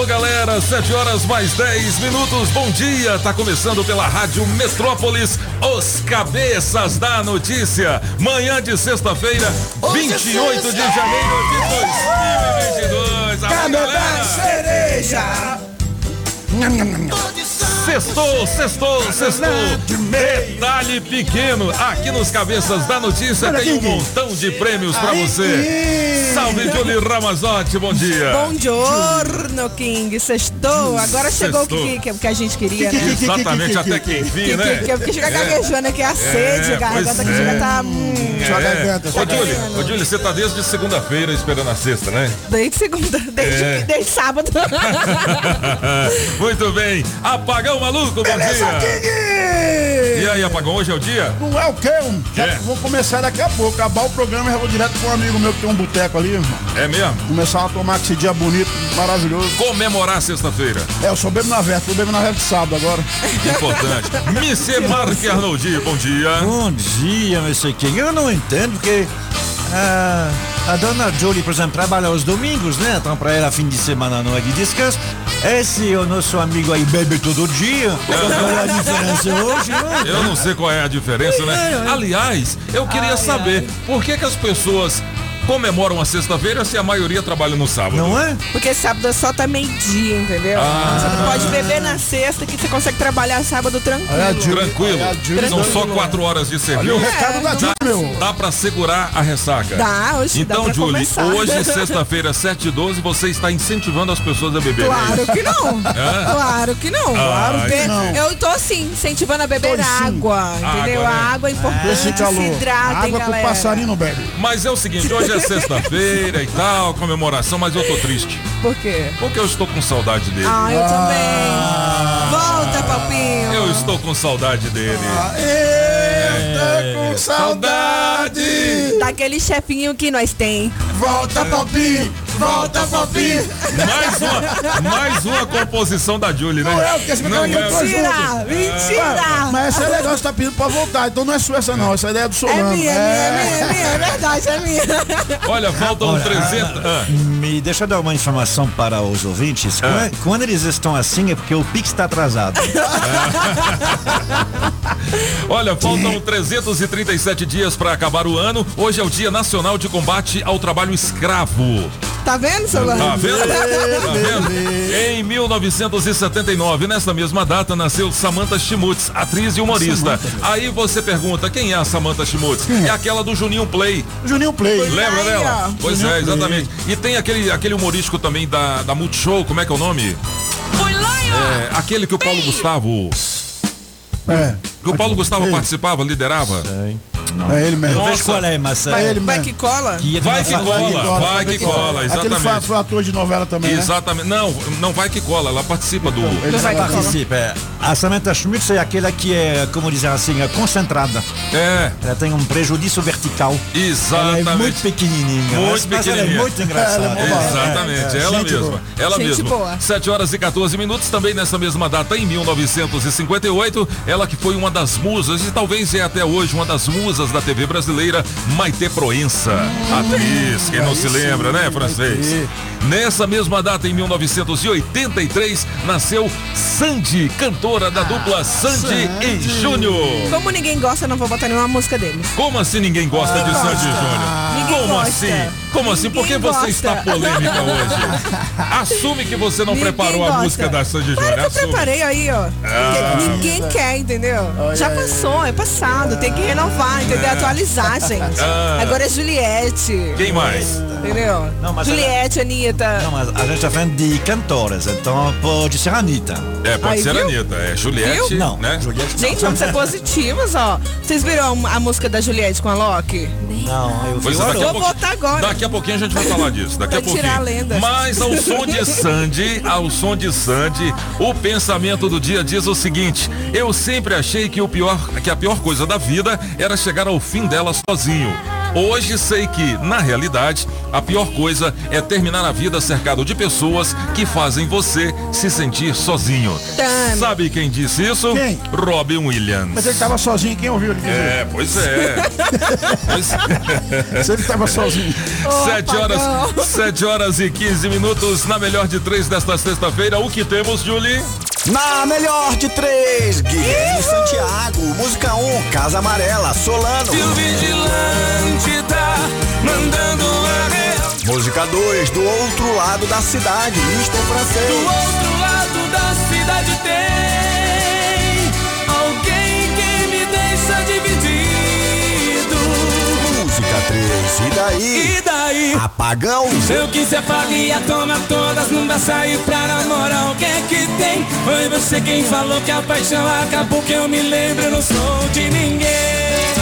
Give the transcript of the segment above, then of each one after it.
Alô, galera, 7 horas mais 10 minutos. Bom dia. Tá começando pela Rádio Metrópolis, os cabeças da notícia. Manhã de sexta-feira, 28 de janeiro de 2022. Alô, galera. cereja. Sextou, sextou, sextou. Detalhe pequeno. Aqui nos Cabeças da Notícia tem um montão de prêmios pra você. Salve, Julie Ramazotti. Bom dia. Bom giorno, King. Sextou. Agora chegou Sextou. o que, que, que a gente queria, né? Exatamente, até que enfim, Que, né? que, que, porque chega gaguejando aqui a sede, É, que é. tá. Hum, garganta, Ô, sua Júlio, garganta. ô, Júlio, você tá desde segunda-feira esperando a sexta, né? desde segunda, desde, É. desde sábado. Muito bem. Apagão maluco, bom Beleza, dia. King! E aí, apagão, hoje é o dia? Não é o quê? Um- Já É. vou começar daqui a pouco. Acabar o programa e já vou direto com um amigo meu que tem um boteco ali. É mesmo? Começar a tomar esse dia bonito, maravilhoso. Comemorar sexta-feira. É, eu sou bebo na verta, tô bebendo na verta de sábado agora. Importante. Missê Marque Arnoldi, bom dia. Bom dia, Mr. King. Eu não entendo porque ah, a dona Jolie, por exemplo, trabalha aos domingos, né? Então pra ela fim de semana não é de descanso. Esse o nosso amigo aí bebe todo dia. Qual é a diferença hoje? não? Eu não sei qual é a diferença, né? Aliás, eu queria saber por que, que as pessoas comemoram a sexta-feira se a maioria trabalha no sábado. Não é? Porque sábado só tá meio-dia, entendeu? Ah. Você não pode beber na sexta que você consegue trabalhar sábado tranquilo. Olha a. Tranquilo. Olha a. São só quatro horas de Olha o serviço. recado da Júlia, meu. Dá pra segurar a ressaca. Dá, hoje dá Então, pra Julie, começar. hoje, sexta-feira, 7 e 12, você está incentivando as pessoas a beber. Claro que não. É? Claro que não. Claro que não. Eu tô assim, incentivando a beber Tô sim. água, entendeu? Água, né? A água é importante, Esse se hidratem, Água que o galera. passarinho bebe. Mas é o seguinte, hoje é sexta-feira e tal, comemoração, mas eu tô triste. Por quê? Porque eu estou com saudade dele. Ah, eu também. Volta, papinho. Eu estou com saudade dele. Eita, com saudade! Daquele chefinho que nós tem. Volta, papinho! Volta, papinho! Mais uma, mais uma composição da Julie, né? Não é, porque esse Não é. é Mentira, mentira. Mas essa é legal, você tá pedindo pra voltar. Então não é sua essa não, essa é ideia do É Solano. minha, é minha, é minha, é verdade, é minha. Olha, faltam 300. Ah, Me deixa eu dar uma informação para os ouvintes. Quando, quando eles estão assim é porque o Pix está atrasado. olha, faltam 337 dias para acabar o ano. Hoje é o Dia Nacional de Combate ao Trabalho Escravo. Tá vendo, Solano? Tá vendo? Tá vendo? Em 1979, nessa mesma data, nasceu Samantha Schmutz, atriz e humorista. Aí você pergunta, quem é a Samantha Schmutz? É aquela do Juninho Play. Juninho Play. Lembra Aí, dela? ó. Pois é, exatamente. E tem aquele, aquele humorístico também da, da Multishow, como é que é o nome? É, aquele que o Paulo Gustavo. É, Que o Paulo Gustavo Ei. participava, liderava. É ele mesmo. Nossa. qual é, mas É ele Vai mesmo. que cola? Vai que cola, vai que cola, Aquele foi, exatamente. foi ator de novela também, né? Exatamente. Não, não vai que cola, ela participa do. Ele vai que cola. participa. é. A Samantha Schmitz é aquela que é, como dizer assim, é concentrada. É, Ela tem um prejuízo vertical. Ela é exatamente. muito pequenininha. Muito mas, mas ela é pequenininha. muito engraçada. Ela é boa. Exatamente, É, é, ela gente mesma. boa. Ela Gente mesma. boa. 7 horas e 14 minutos, também nessa mesma data, em 1958, ela que foi uma das musas, e talvez é até hoje uma das musas da TV brasileira, Maite Proença. atriz, quem não se lembra, né, francês? Nessa mesma data, em 1983, nasceu Sandy, cantora da dupla Sandy, e. Júnior. Como ninguém gosta, eu não vou botar nenhuma música deles. Como assim ninguém gosta de gosta. Sandy Júnior? Ninguém Como gosta. assim? Como assim? Por que você está polêmica hoje? Assume que você não Ninguém preparou a gosta. música da Sandy Claro Júnior. que eu Assume. preparei aí, ó. Porque ninguém quer, entendeu? Já passou, é passado. Tem que renovar, entendeu? Atualizar, gente. Ah. Agora é Juliette. Quem mais? Entendeu? Não, mas Juliette, Anitta. Não, mas a gente tá falando de cantoras, então pode ser a Anitta. É, pode Aí, ser a viu? Anitta. é Juliette, Viu? Não, né? Juliette não. Gente, vamos ser positivos, ó. Vocês viram a música da Juliette com a Loki? Não, eu vi Pois é, daqui a Vou botar agora. Daqui a pouquinho a gente vai falar disso. Daqui a Vai tirar pouquinho. a lenda. Mas ao som de Sandy, ao som de Sandy, o pensamento do dia diz o seguinte: eu sempre achei que o pior, que a pior coisa da vida era chegar ao fim dela sozinho. Hoje sei que, na realidade, a pior coisa é terminar a vida cercado de pessoas que fazem você se sentir sozinho. Tami. Sabe quem disse isso? Quem? Robin Williams. Mas ele tava sozinho, quem ouviu ele dizer? É, pois é. Pois é. Se ele tava sozinho. 7 horas. 7 horas e 15 minutos na melhor de três desta sexta-feira. O que temos, Julie? Na melhor de três, Guilherme Santiago, música 1, um, Casa Amarela, Solano. vigilante tá mandando a real. Música 2, Do Outro Lado da Cidade, Mister Do Francês. outro lado da cidade tem 3, E daí? E daí? Apagão. Eu que se apaguia, toma todas, não dá sair pra namorar. O que é que tem? Foi você quem falou que a paixão acabou. Que eu me lembro, eu não sou de ninguém.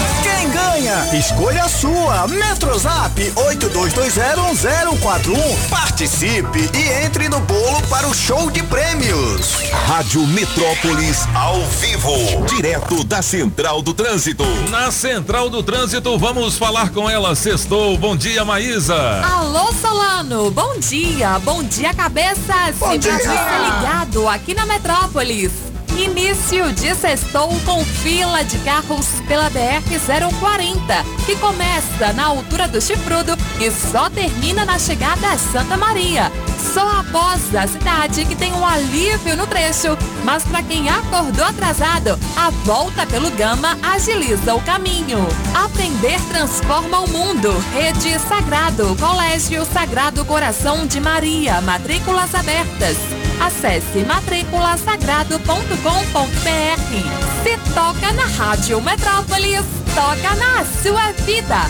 Quem ganha? Escolha a sua. Metrozap 82201041. Participe e entre no bolo para o show de prêmios. Rádio Metrópolis ao vivo, direto da Central do Trânsito. Na Central do Trânsito, vamos falar com ela. Sextou. Bom dia, Maísa. Alô, Solano, bom dia, bom dia, cabeças. Bom dia. ligado aqui na Metrópolis. Início de sextou com fila de carros pela BR-040, que começa na altura do Chifrudo e só termina na chegada a Santa Maria. Só após a cidade que tem um alívio no trecho, mas para quem acordou atrasado, a volta pelo Gama agiliza o caminho. Aprender transforma o mundo. Rede Sagrado, Colégio Sagrado Coração de Maria, matrículas abertas. Acesse matriculasagrado.com.br. Se toca na Rádio Metrópolis, toca na sua vida.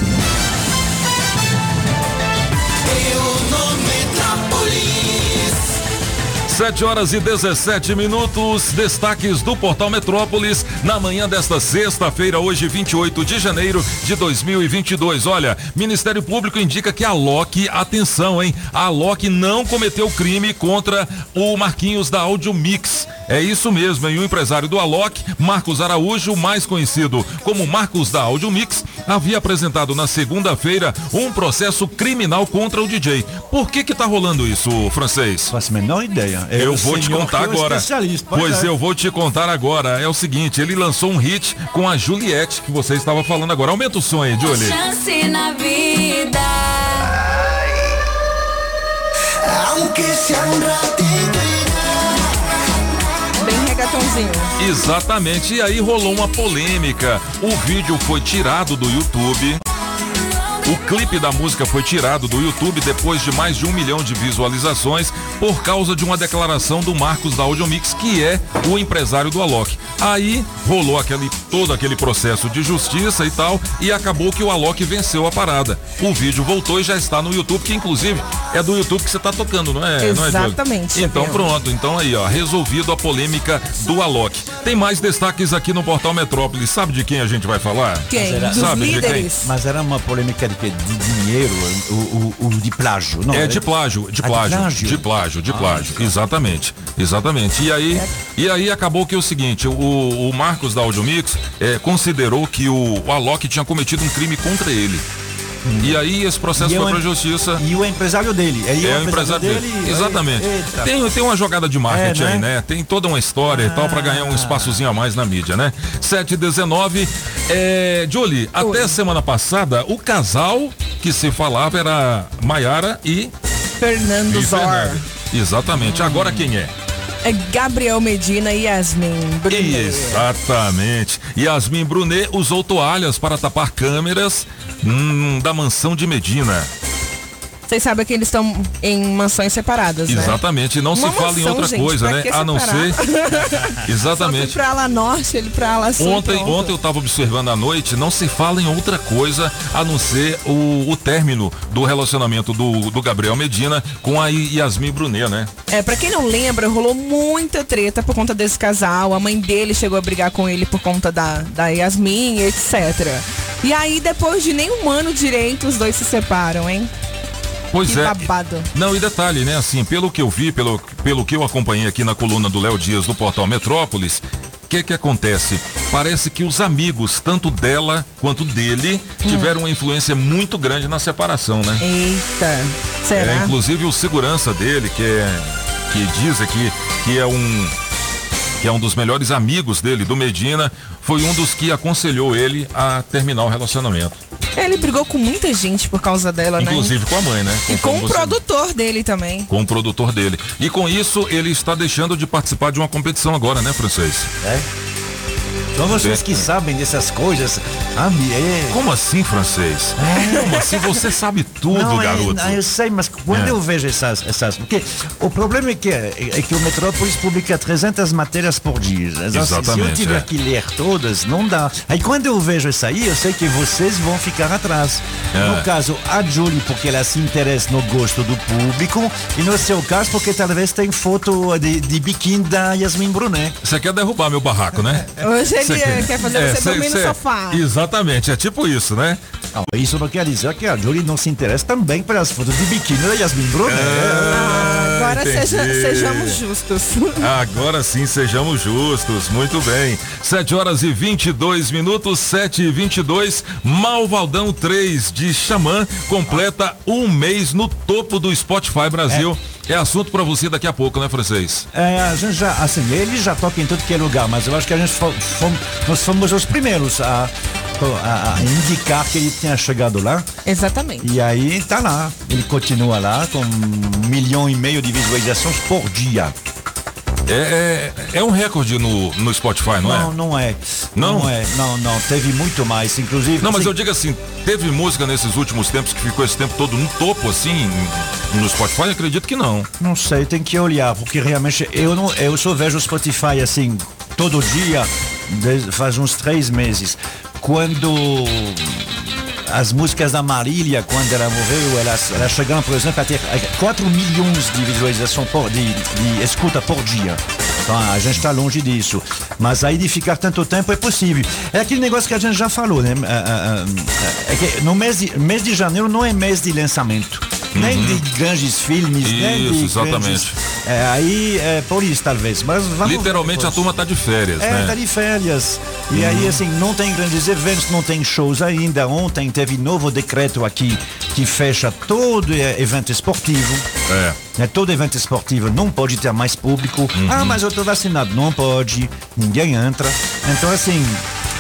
Sete horas e 17 minutos. Destaques do Portal Metrópolis na manhã desta sexta-feira, hoje 28 de janeiro de 2022. Olha, Ministério Público indica que a Loki, atenção, hein? A Loki não cometeu crime contra o Marquinhos da Audio Mix. É isso mesmo, hein? O empresário do Alok, Marcos Araújo, mais conhecido como Marcos da Audio Mix, havia apresentado na segunda-feira um processo criminal contra o DJ. Por que que tá rolando isso, francês? Faço a menor ideia. É Eu vou te contar é agora. Pois é. eu vou te contar agora. É o seguinte, ele lançou um hit com a Juliette, que você estava falando agora. Aumenta o som aí, Julie. Chance na vida. Aunque sea un ratito. Reggaetonzinho. Exatamente. E aí rolou uma polêmica. O vídeo foi tirado do YouTube. O clipe da música foi tirado do YouTube depois de mais de um milhão de visualizações por causa de uma declaração do Marcos da Audiomix, que é o empresário do Alok. Aí rolou aquele, todo aquele processo de justiça e tal, e acabou que o Alok venceu a parada. O vídeo voltou e já está no YouTube, que inclusive é do YouTube que você está tocando, não é? não é? Exatamente, então pronto, então aí ó, resolvido a polêmica do Alok. Tem mais destaques aqui no Portal Metrópole. Sabe de quem a gente vai falar? Quem? era- Dos Sabe de líderes. Mas era uma polêmica de, de dinheiro, o, o, o de plágio, não? É de plágio, de Ah, de plágio, plágio? de plágio, de Ah, plágio. tá. Exatamente, exatamente. E aí, e aí acabou que é o seguinte, o, o Marcos da Audiomix eh, considerou que o, o Alok tinha cometido um crime contra ele. E aí esse processo E foi o pra em- justiça. E o empresário dele. Aí É o empresário dele. Exatamente. Eita. Tem, tem uma jogada de marketing É, né? aí, né? Tem toda uma história e tal pra ganhar um espaçozinho a mais na mídia, né? 7 e 19 é, Julie, até semana passada, o casal que se falava era Maiara e, Fernando e Zor. Fernando. Exatamente. Agora quem é? É Gabriel Medina e Yasmin Brunet. Exatamente. Yasmin Brunet usou toalhas para tapar câmeras hum, da mansão de Medina. Vocês sabem que eles estão em mansões separadas, né? Exatamente, não Uma se fala em outra gente, coisa, né? A não ser. Exatamente. Pra lá norte, ele pra lá sul. Ontem, pronto. ontem eu estava observando à noite, não se fala em outra coisa a não ser o, o término do relacionamento do, do Gabriel Medina com a Yasmin Brunet, né? É, pra quem não lembra, rolou muita treta por conta desse casal. A mãe dele chegou a brigar com ele por conta da, da Yasmin, etc. E aí, depois de nem um ano direito, os dois se separam, hein? Pois Que é. babado. Não, e detalhe, né? Assim, pelo que eu vi, pelo, pelo que eu acompanhei aqui na coluna do Léo Dias do portal Metrópolis, o que que acontece? Parece que os amigos, tanto dela quanto dele, Hum. tiveram uma influência muito grande na separação, né? Eita. Será? É, inclusive o segurança dele, que é que diz aqui que é um que é um dos melhores amigos dele, do Medina, foi um dos que aconselhou ele a terminar o relacionamento. Ele brigou com muita gente por causa dela, né? Inclusive com a mãe, né? E com o você- produtor dele também. Com o produtor dele. E com isso, ele está deixando de participar de uma competição agora, né, francês? É? Só vocês que sabem dessas coisas. Ah, me- é. Como assim, francês? Como assim? Você sabe tudo, Não, é, garoto. não, eu sei, mas quando É. eu vejo essas, essas. Porque o problema é que, é que o Metrópolis publica 300 matérias por dia. Então, se- Se eu Exatamente, tiver é. que ler todas, não dá. Aí quando eu vejo isso aí, eu sei que vocês vão ficar atrás. É. No caso, a Julie, porque ela se interessa no gosto do público, e no seu caso, porque talvez tem foto de, de biquíni da Yasmin Brunet. Você quer derrubar meu barraco, né? Hoje ele Eh, quer fazer você cê- dormir no sofá. Exatamente, é tipo isso, né? Não, isso não quer dizer que a Julie não se interessa também pelas fotos de biquíni da Yasmin Brunet. Ah, agora entendi. seja- sejamos justos. Agora sim, sejamos justos. Muito bem. 7 horas e 22 minutos, 7 e 22. Malvaldão 3 de Xamã completa um mês no topo do Spotify Brasil. É, assunto pra você daqui a pouco, né, francês? É, a gente já, assim, ele já toca em tudo que é lugar, mas eu acho que a gente fo- fom- nós fomos os primeiros a, a- a indicar que ele tinha chegado lá. Exatamente. E aí tá lá. Ele continua lá com um milhão e meio de visualizações por dia. É, é, é um recorde no, no Spotify, não, Não, é? não é. Não? é. Não, não. Teve muito mais. Inclusive. Não, mas assim, eu digo assim, teve música nesses últimos tempos que ficou esse tempo todo no topo, assim, no Spotify? Acredito que não. Não sei, tem que olhar, porque realmente eu não, eu só vejo o Spotify assim todo dia faz uns três meses. Quando as músicas da Marília, quando ela morreu, elas, elas chegaram, por exemplo, a ter 4 milhões de visualização por, de, de escuta por dia. Então a gente está longe disso. Mas aí de ficar tanto tempo é possível. É aquele negócio que a gente já falou, né? Ah, ah, ah, É que no mês de, mês de janeiro não é mês de lançamento. Nem de grandes filmes, nem Uhum. Isso, de exatamente. grandes- É, aí é por isso, talvez. Mas vamos Literalmente a turma tá de férias, É, né? tá de férias. E aí, assim, não tem grandes eventos, não tem shows ainda. Ontem teve novo decreto aqui que fecha todo evento esportivo. É. Né, todo evento esportivo não pode ter mais público. Ah, mas eu tô vacinado. Não pode. Ninguém entra. Então, assim,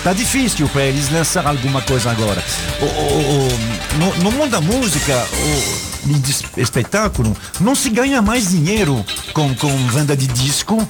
tá difícil para eles lançar alguma coisa agora. O- o- o- no, no mundo da música, o, de es- espetáculo, não se ganha mais dinheiro com, com venda de disco.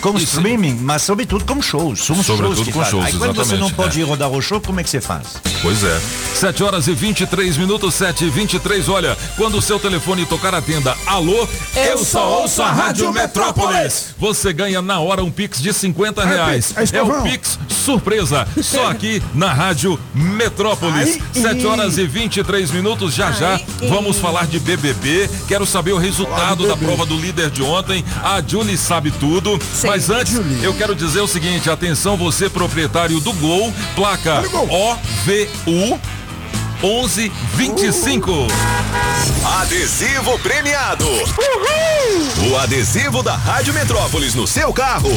Com Isso. streaming, mas sobretudo com shows. São Sobretudo shows que com fazem. shows, Aí quando você não pode é. ir rodar o show, como é que você faz? Pois é. 7 horas e 23 minutos, 7 e 23. Olha, quando o seu telefone tocar a tenda, alô, eu, só ouço a Rádio Metrópolis. Você ganha na hora um Pix de 50 reais. É É o. Pix surpresa, só aqui na Rádio Metrópolis. Ai, 7 horas e 23 minutos, já já Vamos falar de BBB. Quero saber o resultado da prova do líder de ontem. A Julie sabe tudo. Mas antes, eu quero dizer o seguinte: atenção, você proprietário do Gol, placa OVU 11 25. Adesivo premiado. Uhul. O adesivo da Rádio Metrópolis no seu carro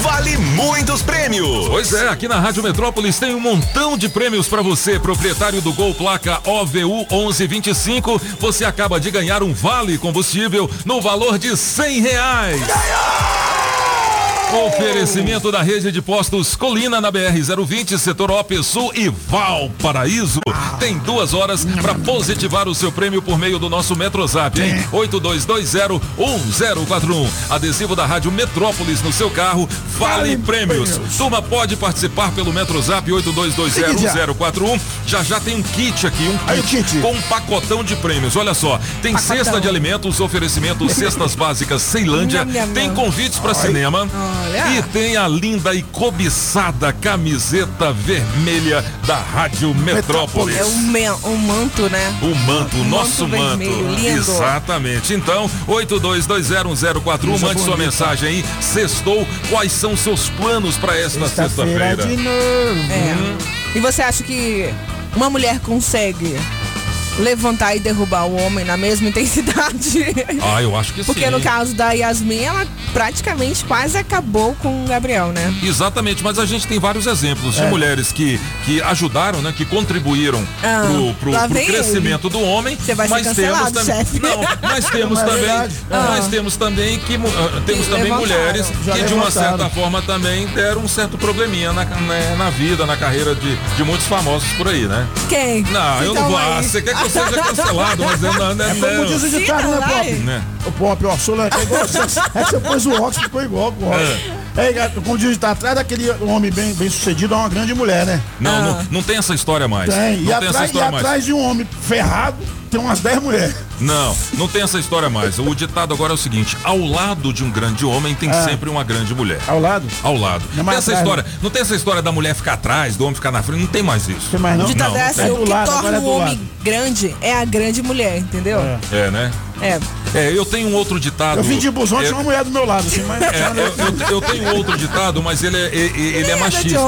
vale muitos prêmios. Pois é, aqui na Rádio Metrópolis tem um montão de prêmios para você, proprietário do Gol Placa OVU 1125. Você acaba de ganhar um vale combustível no valor de cem reais. Ganhou! Oferecimento da rede de postos Colina na BR-020, setor OP Sul e Valparaíso. Tem duas horas para positivar o seu prêmio por meio do nosso Metrozap, hein? 82201041. Adesivo da Rádio Metrópolis no seu carro, vale prêmios. Turma pode participar pelo Metrozap 82201041. Já já tem um kit aqui, um Aí o kit, kit. com um pacotão de prêmios. Olha só, tem cesta de alimentos, oferecimento cestas básicas Ceilândia, tem convites para cinema Olha. e tem a linda e cobiçada camiseta vermelha da Rádio Metrópolis. É um, me- um manto, né? O manto, o nosso Manto manto. vermelho, lindo. Exatamente. Então, 82201041, mande sua mensagem aí. Sextou, quais são seus planos para esta Sexta-feira de novo. É. E você acha que uma mulher consegue levantar e derrubar o homem na mesma intensidade? Ah, eu acho que Porque sim. no caso da Yasmin, ela praticamente quase acabou com o Gabriel, né? Exatamente, mas a gente tem vários exemplos É. de mulheres que, que ajudaram, né? Que contribuíram Ah, pro, pro, pro crescimento do homem. Você vai ser mas cancelado, temos chefe. Não, mas temos Não é também. verdade. Mas temos também que ah, temos Que também levantaram. mulheres Já que de uma certa forma também deram um certo probleminha na, na, na vida, na carreira de, de muitos famosos por aí, né? Quem? Não, eu não Então vou. Ah, você quer que eu seja cancelado, mas eu não, não, É como diz o ditado, né, vai. Pop? né? O Pop, ó, Sula, é igual você, é que você pôs o óculos, ficou igual com o óculos. É, como diz o ditado, atrás daquele homem bem, bem sucedido, há uma grande mulher, né? Não, Ah. não, não tem essa história mais. Tem. Não E, tem essa atrás, e história mais. atrás de um homem ferrado, tem umas 10 mulheres. Não, não tem essa história mais. O ditado agora é o seguinte: ao lado de um grande homem tem É. sempre uma grande mulher. Ao lado. Ao lado. Não mais tem essa atrás, história, não tem essa história da mulher ficar atrás, do homem ficar na frente, não tem mais isso. Tem mais não? Ditado Não, é assim, o É do que lado, agora torna é o homem lado. grande é a grande mulher, entendeu? É. É, né? É. É, eu tenho um outro ditado. Eu vim de busão, é, tinha uma mulher do meu lado, assim, mas. é, eu, eu- eu tenho outro ditado, mas ele é, ele, ele é machista.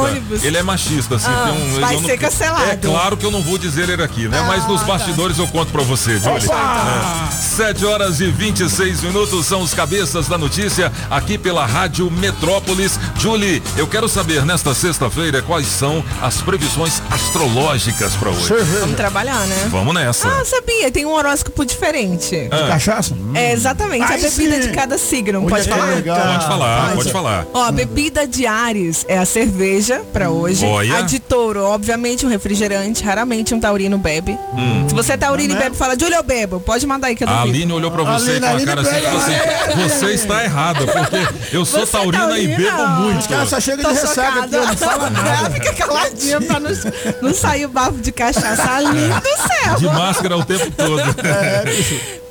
Ele é machista, assim. Ah, tem um- vai eu não- ser cancelado. É claro que eu não vou dizer ele aqui, né? mas nos tá. bastidores eu conto pra você, Julie. Opa! É. 7 horas e 26 minutos são os cabeças da notícia aqui pela Rádio Metrópolis. Julie, eu quero saber nesta sexta-feira quais são as previsões astrológicas pra hoje. Vamos trabalhar, né? Vamos nessa. Ah, sabia? Tem um horóscopo diferente. Ah. Cachaça? É exatamente Aí a bebida sim. de cada signo. Olha Pode que falar? legal. Pode falar, pode falar. Ó, a bebida de Ares é a cerveja pra hoje. Olha. A de touro, obviamente, um refrigerante. Raramente um taurino bebe. Se você é taurino e bebe, fala, Júlia, eu bebo. Pode mandar aí que eu A. Aline olhou pra você Aline, com a Aline, cara assim e assim: Você está errada, porque eu sou Você é taurina e bebo taurina? muito. Cara, só chega Tô de ressaca aqui, não fala Ela nada. fica caladinha pra não, não sair o bafo de cachaça. Ali do céu. De máscara o tempo todo.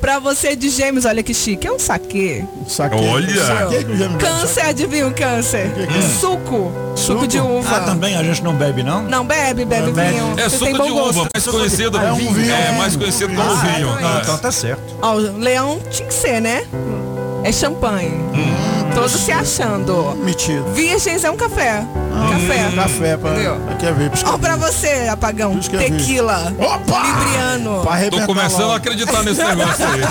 Pra você de gêmeos, olha que chique. É um saque. Saquei. Olha. Saquei que o Câncer, adivinha o câncer? Suco. Suco de uva. Ah, também a gente não bebe, não? Não bebe, bebe Não vinho. É Você suco tem de uva, gosto. mais conhecido. É um vinho. É, mais conhecido como Ah, vinho. então é Ah, Então tá certo. Ó, o leão tinha que ser, né? É champanhe. Hum. Todo se achando. Metido. Virgens é um café. Café. Café pra. Entendeu? Quer ver? Ó, pra você, apagão. Vi. Tequila. Opa! Libriano. Tô começando a logo. acreditar nesse negócio aí.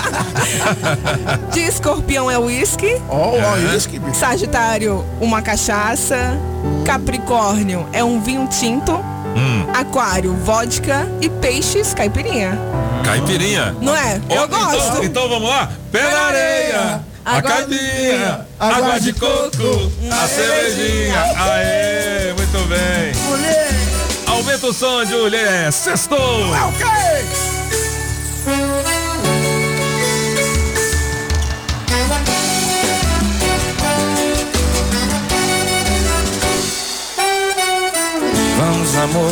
De escorpião é uísque. Ó, ó, isso que bicho. Sagitário, uma cachaça. Capricórnio é um vinho tinto. Hum. Aquário, vodka. E peixes, caipirinha. Caipirinha. Não é? Ó, Eu então- gosto. Então, vamos lá? Pé na areia. A caipirinha, água de coco, a cervejinha. Aê, muito bem. Mulher! Aumenta o som, Julia. Sextou. É o quê? Vamos, amor,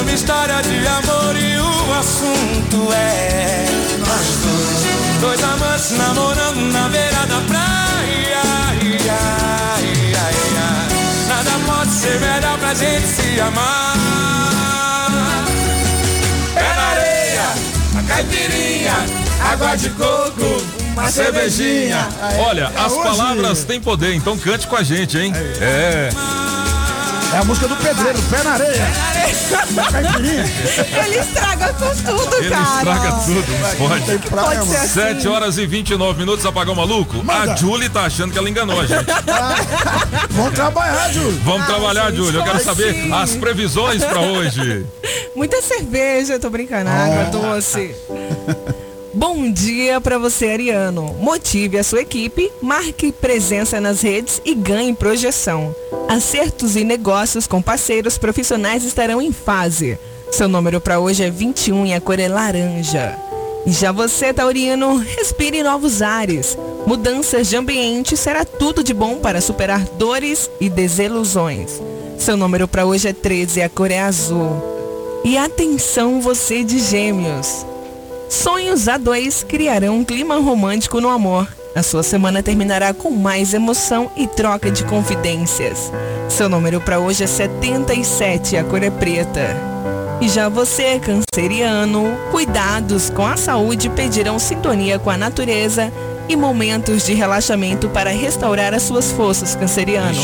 Uma história de amor e o assunto é nós dois. Dois amantes namorando na beira da praia. Ia, ia, ia. Nada pode ser melhor pra gente se amar. Pé na areia, a caipirinha, água de coco, Uma cervejinha. Olha, as hoje. palavras têm poder, então cante com a gente, hein? É. É a música do pedreiro, pé na areia. Caipirinha. Ele estraga com tudo, Ele cara. estraga tudo, não Tem pode. praia, Pode ser mano. assim. 7 horas e 29 minutos, apagão maluco. A Manda. Julie tá achando que ela enganou a gente. Vamos trabalhar, Júlio. Vamos Ah, trabalhar, gente, Júlia. Eu quero saber assim? as previsões pra hoje. Muita cerveja, tô brincando, água doce. Bom dia pra você, Ariano. Motive a sua equipe, marque presença nas redes e ganhe projeção. Acertos e negócios com parceiros profissionais estarão em fase. Seu número pra hoje é 21 e a cor é laranja. E já você, Taurino, respire novos ares. Mudanças de ambiente será tudo de bom para superar dores e desilusões. Seu número pra hoje é 13 e a cor é azul. E atenção você de gêmeos. Sonhos a dois criarão um clima romântico no amor. A sua semana terminará com mais emoção e troca de confidências. Seu número para hoje é 77 e a cor é preta. E já você, canceriano, cuidados com a saúde pedirão sintonia com a natureza e momentos de relaxamento para restaurar as suas forças, canceriano.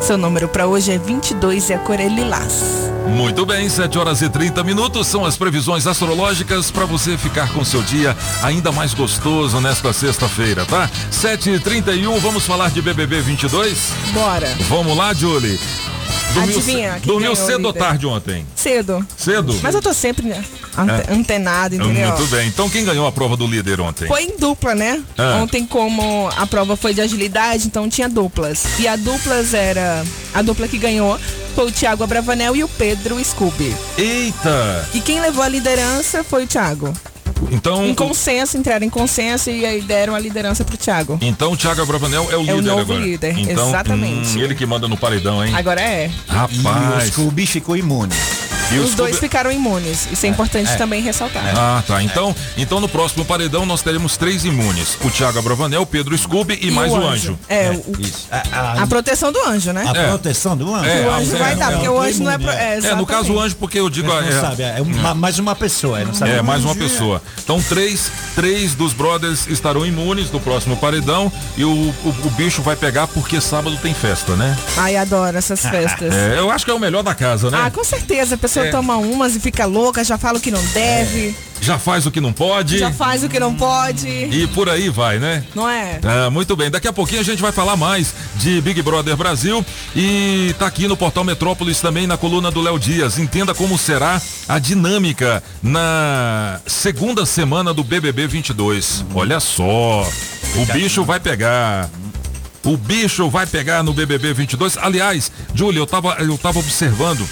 Seu número para hoje é 22 e a cor é lilás. Muito bem, 7 horas e 30 minutos são as previsões astrológicas para você ficar com seu dia ainda mais gostoso nesta sexta-feira, tá? 7 e 31 vamos falar de BBB 22? Bora. Vamos lá, Julie. Adivinha quem dormiu ganhou, cedo ou tarde ontem? Cedo. Cedo? Mas eu tô sempre né, ante- antenado, entendeu? Muito bem. Então quem ganhou a prova do líder ontem? Foi em dupla, né? Ah. Ontem, como a prova foi de agilidade, então tinha duplas. E a duplas era. A dupla que ganhou foi o Thiago Abravanel e o Pedro Scooby. Eita! E quem levou a liderança foi o Thiago. Então, Em consenso, entraram em consenso e aí deram a liderança pro Thiago. então o Thiago Abravanel é o É o líder novo agora. líder, então, exatamente. hum, ele que manda no paredão, hein? Agora é. E o Rapaz. Scooby ficou imune. E Os dois Scooby- ficaram imunes. Isso é importante também ressaltar. Ah, tá. Então, então no próximo paredão nós teremos três imunes: o Thiago Abravanel, o Pedro Scooby e, E mais o anjo. É, o- Isso. A, a- a proteção do anjo, né? a É. proteção do anjo. É, o anjo é, vai é, dar, é, porque é, o é anjo não é. pro- é. é, É, no caso o anjo, porque eu digo. Não é, sabe, é uma- mais uma pessoa, é, não sabe. É, mais uma pessoa. Então, três, três dos brothers estarão imunes no próximo paredão e o, o, o bicho vai pegar porque sábado tem festa, né? Ai, adoro essas festas. É, eu acho que é o melhor da casa, né? Ah, com certeza. A pessoa É. toma umas e fica louca, já fala o que não deve, Já faz o que não pode já faz o que não pode. e por aí vai, né? Não é? Ah, muito bem, daqui a pouquinho a gente vai falar mais de Big Brother Brasil e tá aqui no Portal Metrópolis também na coluna do Léo Dias. Entenda como será a dinâmica na segunda semana do BBB 22. Olha só, o bicho vai pegar. O bicho vai pegar no BBB 22. Aliás, Júlia, eu tava, eu tava observando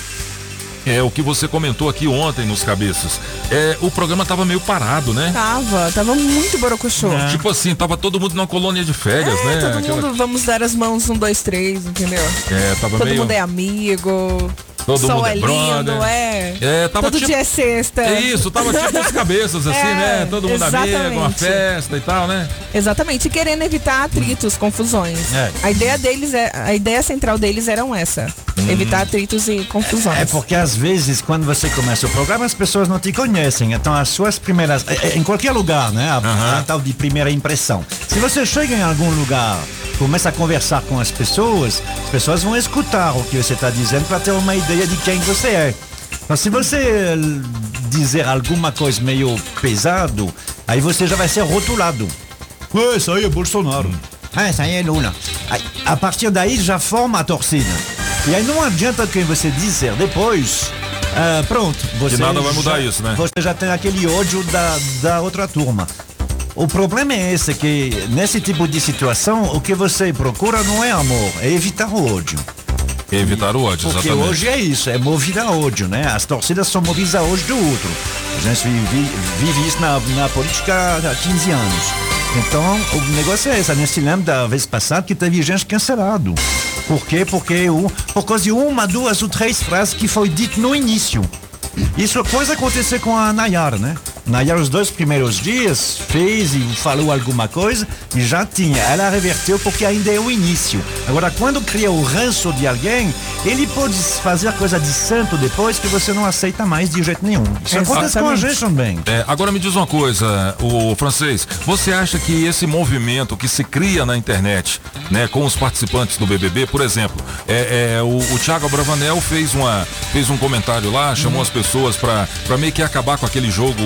é o que você comentou aqui ontem nos cabeças. É, o programa tava meio parado, né? Tava, tava muito borocochô. Tipo assim, tava todo mundo numa colônia de férias, É, né? todo Aquela- mundo, vamos dar as mãos, um, dois, três, entendeu? É, tava Todo meio. mundo é amigo. Todo sol mundo é é lindo, é. É, tava Todo tipo- dia é sexta. É isso, tava tipo as cabeças assim, É, né? Todo mundo amigo, uma exatamente. festa e tal, né? Exatamente, e querendo evitar atritos, confusões. É. A ideia deles é, a ideia central deles eram essa, Hum. evitar atritos e confusões. É porque às vezes quando você começa o programa as pessoas não te conhecem, então as suas primeiras, é, é, em qualquer lugar, né, a, a tal de primeira impressão. Se você chega em algum lugar, começa a conversar com as pessoas, as pessoas vão escutar o que você está dizendo para ter uma ideia de quem você é. Mas se você dizer alguma coisa meio pesado, aí você já vai ser rotulado. Ué, isso aí é Bolsonaro. Ah, isso aí é Lula. Aí, a partir daí já forma a torcida. E aí não adianta o que você dizer depois. ah, pronto, você nada vai mudar já- isso, né? Você já tem aquele ódio da, da outra turma. O problema é esse, que nesse tipo de situação, o que você procura não é amor, é evitar o ódio. Evitar o ódio, Porque exatamente. hoje é isso, é movido a ódio, né? As torcidas são movidas a ódio do outro. A gente vive, vive isso na, na política há 15 anos. Então, o negócio é esse. A gente se lembra da vez passada que teve gente cancelado. Por quê? Porque o, por causa de uma, duas ou três frases que foi dito no início. Isso pode acontecer com a Nayara, né? Nayara, os dois primeiros dias, fez e falou alguma coisa e já tinha. Ela reverteu porque ainda é o início. Agora, quando cria o ranço de alguém, ele pode fazer coisa de santo depois que você não aceita mais de jeito nenhum. Isso acontece com a gente também. É, agora me diz uma coisa, o francês, você acha que esse movimento que se cria na internet, né, com os participantes do BBB, por exemplo, é, é, o, o Thiago Bravanel fez, uma, fez um comentário lá, chamou as pessoas pra, pra meio que acabar com aquele jogo,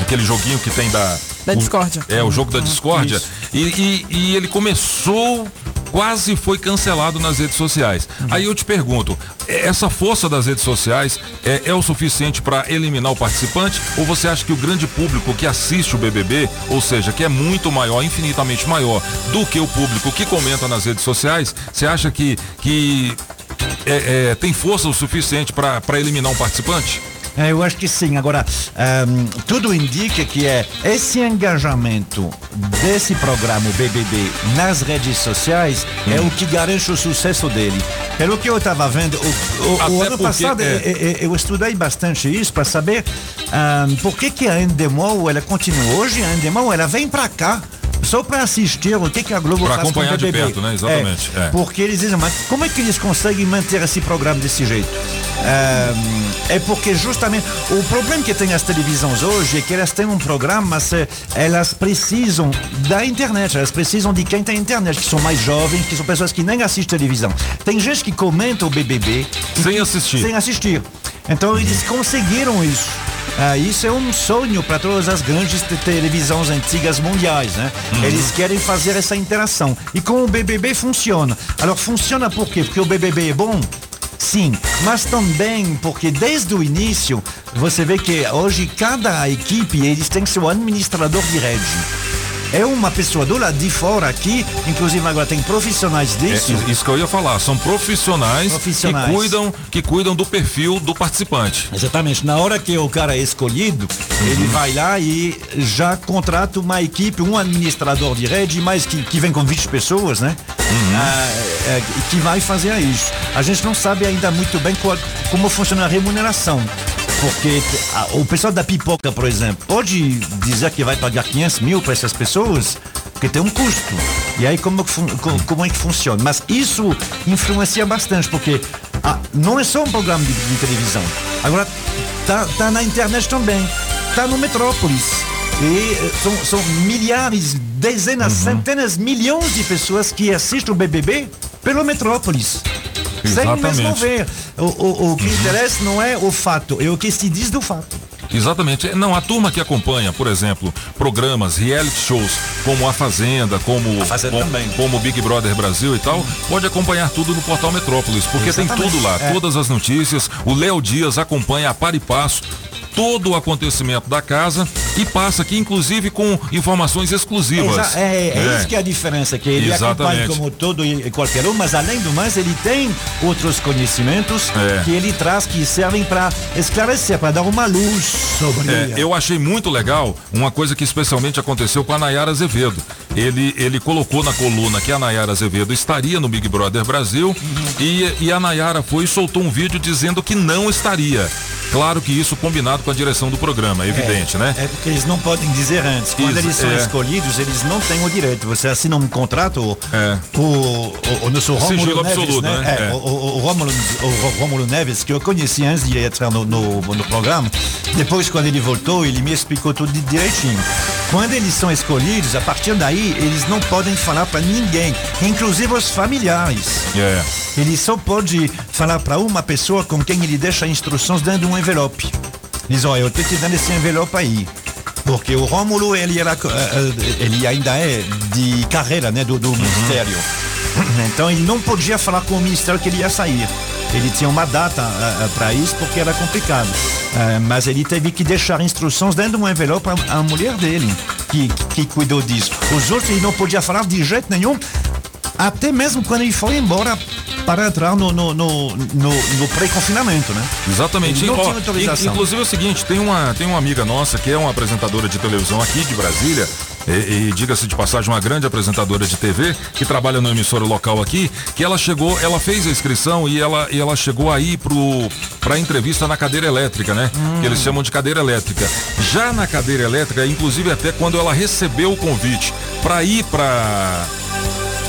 aquele joguinho que tem da... Da o- discórdia. É, o jogo da discórdia. E, e- e ele começou, quase foi cancelado nas redes sociais. Aí eu te pergunto, essa força das redes sociais é, é o suficiente para eliminar o participante? Ou você acha que o grande público que assiste o BBB, ou seja, que é muito maior, infinitamente maior do que o público que comenta nas redes sociais, você acha que, que é- é, tem força o suficiente para eliminar um participante? É, eu acho que sim. Agora, ehm, tudo indica que é esse engajamento desse programa BBB nas redes sociais é o que garante o sucesso dele. Pelo que eu estava vendo, o, o- o ano passado é. eu, eu- eu estudei bastante isso para saber ehm, por que, que a Endemol ela continua. Hoje a Endemol ela vem para cá. Só para assistir o que, que a Globo Pra faz com o acompanhar de perto, né? Exatamente, é. Porque eles dizem, mas como é que eles conseguem manter esse programa desse jeito? É, é porque justamente o problema que tem as televisões hoje é que elas têm um programa, mas eh, elas precisam da internet, elas precisam de quem tem internet, que são mais jovens, que são pessoas que nem assistem televisão. Tem gente que comenta o BBB Sem que- assistir. Sem assistir. Então eles conseguiram isso. Ah, isso é um sonho para todas as grandes te- televisões antigas mundiais, né? Eles querem fazer essa interação. E com o BBB funciona. Alors funciona por quê? Porque o BBB é bom? Sim, mas também porque desde o início você vê que hoje cada equipe eles têm seu administrador de rede. É uma pessoa do lado de fora aqui, inclusive agora tem profissionais É, disso. isso que eu ia falar, são profissionais, Profissionais. que cuidam que cuidam do perfil do participante. Exatamente. Na hora que o cara é escolhido, ele vai lá e já contrata uma equipe, um administrador de rede, mas que, que vem com 20 pessoas, né? Ah, é, que vai fazer isso. A gente não sabe ainda muito bem qual- como funciona a remuneração. Porque ah, o pessoal da pipoca, por exemplo, pode dizer que vai pagar 500 mil para essas pessoas, porque tem um custo. E aí como, como é que funciona? Mas isso influencia bastante, porque ah, não é só um programa de, de televisão. Agora, tá, tá na internet também. Tá no Metrópolis. E eh, são, são milhares, dezenas, centenas, milhões de pessoas que assistem o BBB pelo Metrópolis. Exatamente. O, o, o que interessa não é o fato, é o que se diz do fato. Exatamente. Não, a turma que acompanha, por exemplo, programas, reality shows, como A Fazenda, como, A Fazenda como, Big Brother Brasil e tal, pode acompanhar tudo no portal Metrópolis, porque tem Exatamente. tudo lá, É. todas as notícias. O Léo Dias acompanha a par e passo todo o acontecimento da casa e passa aqui, inclusive, com informações exclusivas. Exa- é, é isso que é a diferença, que ele acompanha Exatamente. como todo e qualquer um, mas além do mais, ele tem outros conhecimentos É. que ele traz que servem para esclarecer, para dar uma luz sobre É, eu achei muito legal uma coisa que especialmente aconteceu com a Nayara Azevedo. Ele, ele colocou na coluna que a Nayara Azevedo estaria no Big Brother Brasil e, e a Nayara foi e soltou um vídeo dizendo que não estaria. Claro que isso combinado com a direção do programa, é evidente, né? É porque eles não podem dizer antes. Quando Isso, eles são é. escolhidos, eles não têm o direito. Você assina um contrato, É. o, o, o nosso Rômulo Sigilo Neves, absoluto, né? né? É, É. O, o, o Rômulo, o Rômulo Neves, que eu conheci antes de entrar no, no, no programa, depois quando ele voltou, ele me explicou tudo di- direitinho. Quando eles são escolhidos, a partir daí, eles não podem falar para ninguém, inclusive os familiares. É. Ele só pode falar para uma pessoa com quem ele deixa instruções dentro de um envelope. Diz, olha, eu estou te dando esse envelope aí. Porque o Rômulo, ele, era, eh, eh, ele ainda é de carreira né, do, do Ministério. Então ele não podia falar com o Ministério que ele ia sair. Ele tinha uma data para isso porque era complicado. Eh, mas ele teve que deixar instruções dentro de um envelope à à mulher dele, que, que cuidou disso. Os outros ele não podia falar de jeito nenhum, até mesmo quando ele foi embora para entrar no, no, no, no, no pré-confinamento, né? Exatamente. Não tinha autorização. Inclusive é o seguinte, tem uma, tem uma amiga nossa que é uma apresentadora de televisão aqui de Brasília. E, e diga-se de passagem, uma grande apresentadora de TV que trabalha no emissora local aqui, que ela chegou, ela fez a inscrição e ela, e ela chegou aí pro para entrevista na cadeira elétrica, né? Que eles chamam de cadeira elétrica. Já na cadeira elétrica, inclusive até quando ela recebeu o convite para ir para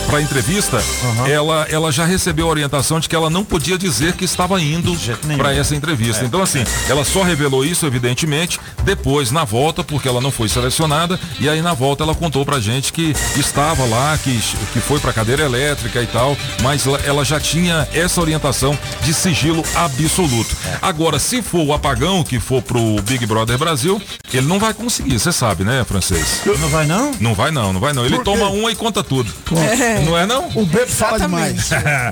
para entrevista, ela, ela já recebeu a orientação de que ela não podia dizer que estava indo para essa entrevista. Então, assim, ela só revelou isso, evidentemente, depois na volta, porque ela não foi selecionada, e aí na volta ela contou pra gente que estava lá, que, que foi pra cadeira elétrica e tal, mas ela- já tinha essa orientação de sigilo absoluto. Agora, se for o apagão que for pro Big Brother Brasil, ele não vai conseguir, você sabe, né, francês? Não vai não? Não vai não, não vai não. Ele toma uma e conta tudo. É. Não é não? O bebo fala demais.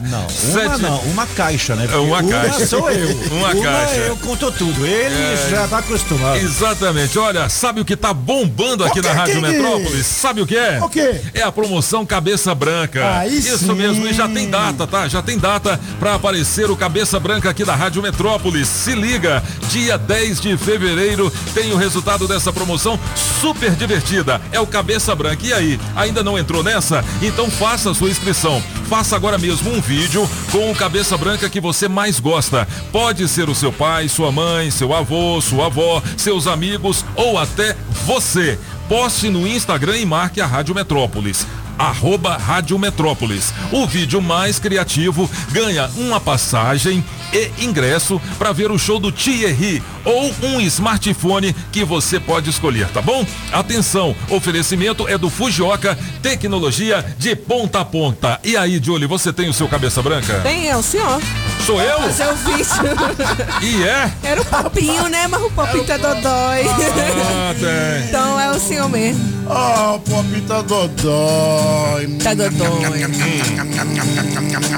Não, uma Sete- não, uma caixa, né? Porque Uma caixa. sou eu. Uma caixa. eu conto tudo. Ele É. já tá acostumado. Exatamente. Olha, sabe o que tá bombando aqui O na Rádio Kiki? Metrópolis? Sabe o que é? O quê? É a promoção Cabeça Branca. Aí Isso sim. mesmo, e já tem data, tá? Já tem data pra aparecer o Cabeça Branca aqui da Rádio Metrópolis. Se liga, dia 10 de fevereiro tem o resultado dessa promoção super divertida. É o Cabeça Branca. E aí, ainda não entrou nessa? Então faça a sua inscrição. Faça agora mesmo um vídeo com o Cabeça Branca que você mais gosta. Pode ser o seu pai, sua mãe, seu avô, sua avó, seus amigos ou até você. Poste no Instagram e marque a Rádio Metrópolis arroba Rádio Metrópolis. O vídeo mais criativo ganha uma passagem e ingresso para ver o show do Thierry ou um smartphone que você pode escolher, tá bom? Atenção, oferecimento é do Fujioka, tecnologia de ponta a ponta. E aí, Julie, você tem o seu cabeça branca? Tem é o senhor. Sou eu? Mas eu vi isso. E é? Era o papinho, né? Mas o papinho tá dodói. Ah, tem. Então é o senhor mesmo. Oh, o popinho tá dodói. Tá dodói.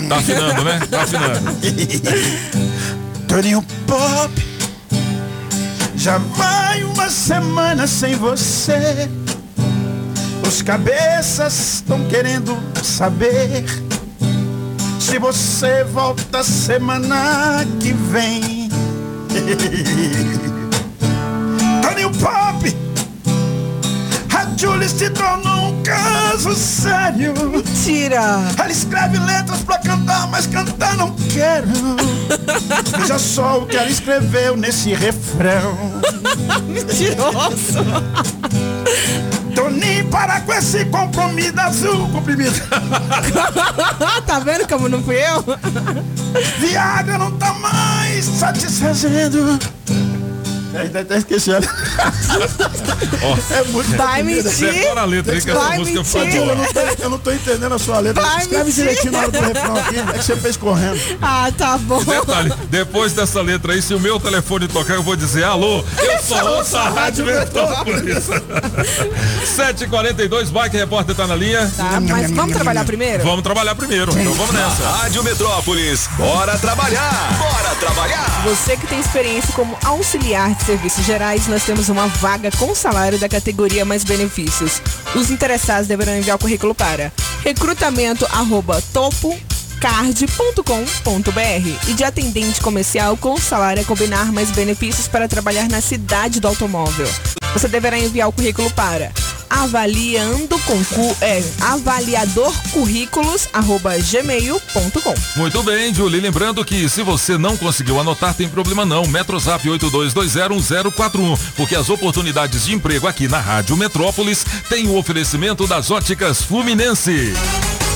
Tá afinando, né? Tá afinando. Toninho Pop, já vai uma semana sem você. Os cabeças estão querendo saber se você volta semana que vem. Julie se tornou um caso sério. Mentira. Ela escreve letras pra cantar, mas cantar não quero. Veja só o que ela escreveu nesse refrão. Mentiroso. Toninho, para com esse compromisso azul, comprimido. tá vendo como não fui eu? Viagra não tá mais satisfazendo. Até, até esqueci. ela. é muito Vai mentir. Decora a letra aí que essa Vai música foi mentir. Eu não, tô, eu não tô entendendo a sua letra. Vai Escreve mentir. direitinho na hora do refrão aqui. É que você fez correndo. Ah, tá bom. Detalhe, depois dessa letra aí, se o meu telefone tocar, eu vou dizer alô, eu só ouço a Rádio Metrópolis. 7h42, Bike Repórter tá na linha. Tá, mas vamos trabalhar primeiro? Vamos trabalhar primeiro, então vamos nessa. Rádio Metrópolis, bora trabalhar! Bora trabalhar! Você que tem experiência como auxiliar de serviços gerais, nós temos uma vaga com salário da categoria mais benefícios. Os interessados deverão enviar o currículo para recrutamento@topocard.com.br e de atendente comercial com salário a combinar mais benefícios para trabalhar na cidade do automóvel. Você deverá enviar o currículo para avaliando concurso é avaliadorcurrículos@gmail.com. Muito bem, Julie. Lembrando que se você não conseguiu anotar, tem problema não. Metrozap 82201041, porque as oportunidades de emprego aqui na Rádio Metrópolis têm o oferecimento das óticas Fluminense.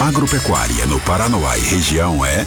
Agropecuária no Paranoá e região é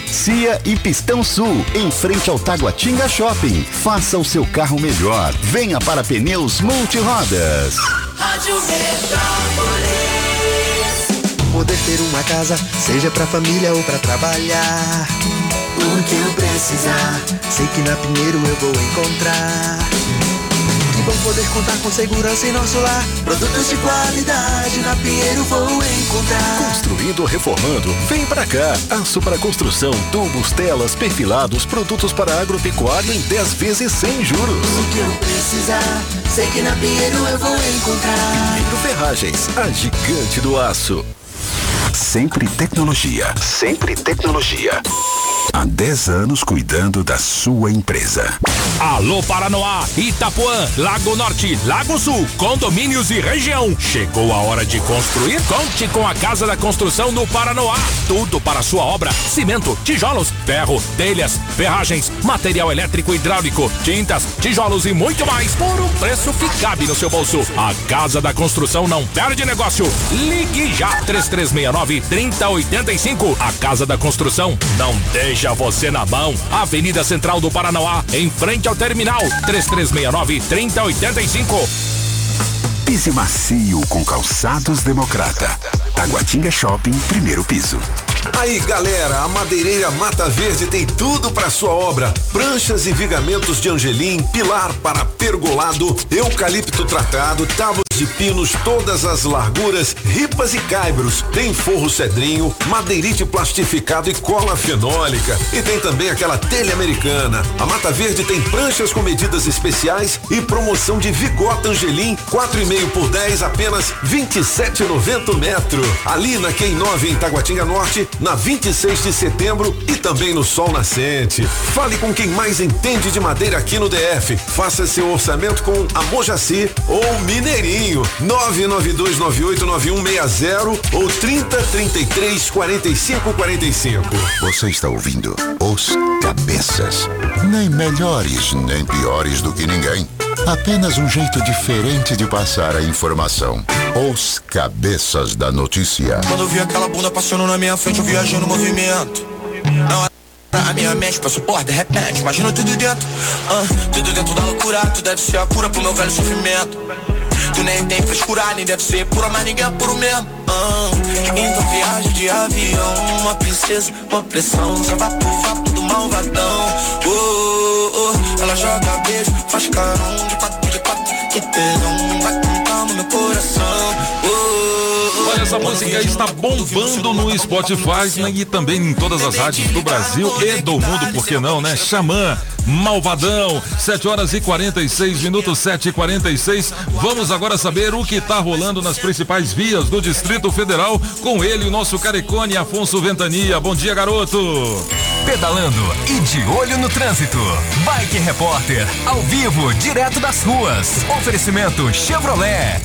CIA e Pistão Sul, em frente ao Taguatinga Shopping. Faça o seu carro melhor. Venha para Pneus Multirodas. Rádio Metrópolis. Poder ter uma casa, seja pra família ou pra trabalhar. O que eu precisar, sei que na Pinheiro eu vou encontrar. Que bom poder contar com segurança em nosso lar. Produtos de qualidade na Pinheiro vou encontrar. Construindo ou reformando, vem pra cá. Aço para construção, tubos, telas, perfilados, produtos para agropecuária em 10 vezes sem juros. O que eu precisar, sei que na Pinheiro eu vou encontrar. Pinheiro Ferragens, a gigante do aço. Sempre tecnologia. Sempre tecnologia. Há 10 anos cuidando da sua empresa. Alô Paranoá, Itapuã, Lago Norte, Lago Sul, condomínios e região. Chegou a hora de construir? Conte com a Casa da Construção no Paranoá. Tudo para sua obra: cimento, tijolos, ferro, telhas, ferragens, material elétrico e hidráulico, tintas, tijolos e muito mais por um preço que cabe no seu bolso. A Casa da Construção não perde negócio. Ligue já 3369 3085. A Casa da Construção não deixa você na mão. Avenida Central do Paranoá, em frente ao terminal 3369 3085. Pise macio com calçados democrata. Taguatinga Shopping, primeiro piso. Aí, galera, a Madeireira Mata Verde tem tudo para sua obra: pranchas e vigamentos de angelim, pilar para pergolado, eucalipto tratado, tábuas de pinos, todas as larguras, ripas e caibros. Tem forro cedrinho, madeirite plastificado e cola fenólica. E tem também aquela telha americana. A Mata Verde tem pranchas com medidas especiais e promoção de Vigota Angelim, 4,5 por 10, apenas 27,90 metro. Ali na Quem 9 em Taguatinga Norte, na 26 de setembro e também no Sol Nascente. Fale com quem mais entende de madeira aqui no DF. Faça seu orçamento com a Mojaci ou Mineirinho. 992989160 ou 3033 4545. Você está ouvindo Os Cabeças. Nem melhores, nem piores do que ninguém. Apenas um jeito diferente de passar a informação. Os Cabeças da Notícia. Quando eu vi aquela bunda passando na minha frente, eu viajei no movimento. Não a minha mente passou por de repente, imagina tudo dentro. ah, tudo dentro da loucura, tu deve ser a cura pro meu velho sofrimento. Tu nem tem frescura, nem deve ser pura, mas ninguém é puro mesmo. ah. então viagem de avião, uma princesa, uma pressão, sapato, vapo do malvadão. Oh, oh, oh, ela joga beijo, faz carão de quatro, de quatro, que tesão, vai com calma meu coração. Oh, oh, Olha, essa música está bombando no Spotify né, e também em todas as rádios do Brasil e do mundo, por que não, né? Xamã, Malvadão, 7 horas e 46 minutos, 7 e 46 Vamos agora saber o que está rolando nas principais vias do Distrito Federal com ele, o nosso carecone Afonso Ventania. Bom dia, garoto. Pedalando e de olho no trânsito. Bike Repórter, ao vivo, direto das ruas. Oferecimento Chevrolet.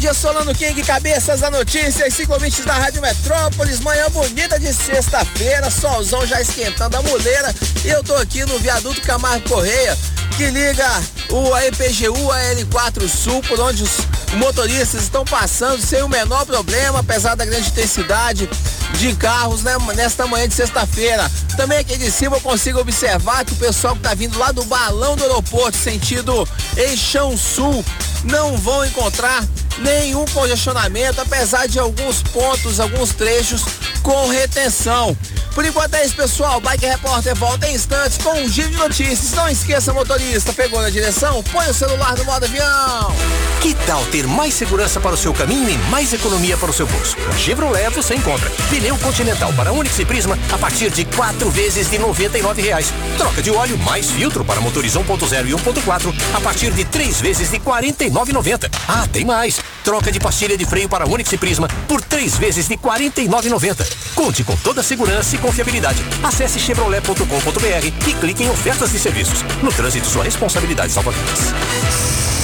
Dia, Solano King, cabeças da notícia cinco ouvintes da Rádio Metrópolis. Manhã bonita de sexta-feira, solzão já esquentando a muleira. E eu tô aqui no viaduto Camargo Correia, que liga o EPGU a L4 Sul, por onde os motoristas estão passando sem o menor problema, apesar da grande intensidade de carros né, nesta manhã de sexta-feira. Também aqui de cima eu consigo observar que o pessoal que tá vindo lá do balão do aeroporto, sentido Eixão Sul, não vão encontrar nenhum congestionamento, apesar de alguns pontos, alguns trechos com retenção. Por enquanto é isso, pessoal. Bike Repórter volta em instantes com um giro de notícias. Não esqueça, motorista, pegou na direção? Põe o celular no modo avião. Que tal ter mais segurança para o seu caminho e mais economia para o seu bolso? Na Chevrolet você encontra pneu Continental para Onix e Prisma a partir de quatro vezes de 99 reais. Troca de óleo mais filtro para motores 1.0 e 1.4 a partir de três vezes de R$ 49,90. Ah, tem mais! Troca de pastilha de freio para Onix e Prisma por três vezes de R$ 49,90. Conte com toda a segurança e confiabilidade. Acesse chevrolet.com.br e clique em ofertas de serviços. No trânsito, sua responsabilidade salva vidas.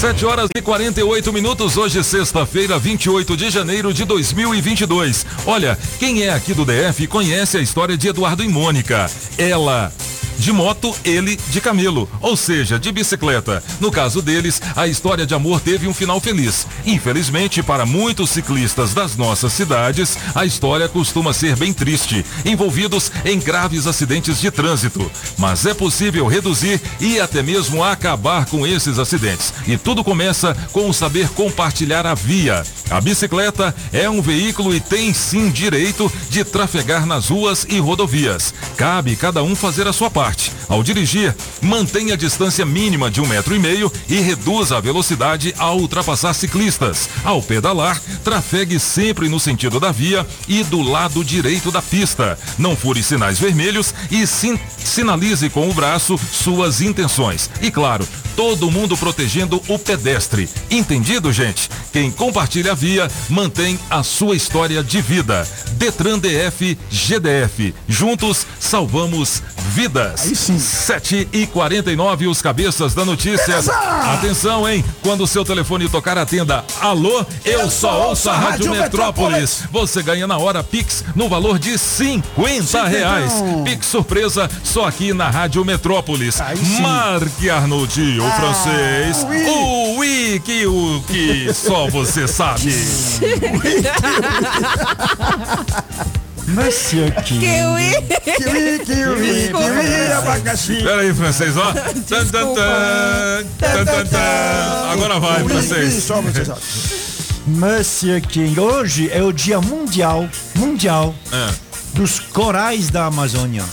7 horas e 48 minutos, hoje sexta-feira, 28 de janeiro de 2022. Olha, quem é aqui do DF conhece a história de Eduardo e Mônica. Ela De moto, ele de camelo, ou seja, de bicicleta. No caso deles, a história de amor teve um final feliz. Infelizmente, para muitos ciclistas das nossas cidades, a história costuma ser bem triste, envolvidos em graves acidentes de trânsito. Mas é possível reduzir e até mesmo acabar com esses acidentes. E tudo começa com o saber compartilhar a via. A bicicleta é um veículo e tem sim direito de trafegar nas ruas e rodovias. Cabe cada um fazer a sua parte. Ao dirigir, mantenha a distância mínima de um metro e meio e reduza a velocidade ao ultrapassar ciclistas. Ao pedalar, trafegue sempre no sentido da via e do lado direito da pista. Não fure sinais vermelhos e sin sinalize com o braço suas intenções. E claro, todo mundo protegendo o pedestre. Entendido, gente? Quem compartilha a via mantém a sua história de vida. Detran DF GDF. Juntos salvamos vidas. Aí sim. 7 e 49 os cabeças da notícia. Beleza! Atenção, hein? Quando o seu telefone tocar, atenda. Alô, eu, só ouço a Rádio, Metrópolis. Você ganha na hora Pix no valor de 50 reais. Pix surpresa só aqui na Rádio Metrópolis. Marque Arnoldi, o francês. O Wiki, o que só você sabe. Monsieur King. Kiwi. Kiwi, kiwi, kiwi, abacaxi. Pera aí, francês, ó. Tan, tan, tan, tan, tan, tan. Agora vai, francês. Monsieur King, hoje é o dia mundial, mundial, É. dos corais da Amazônia.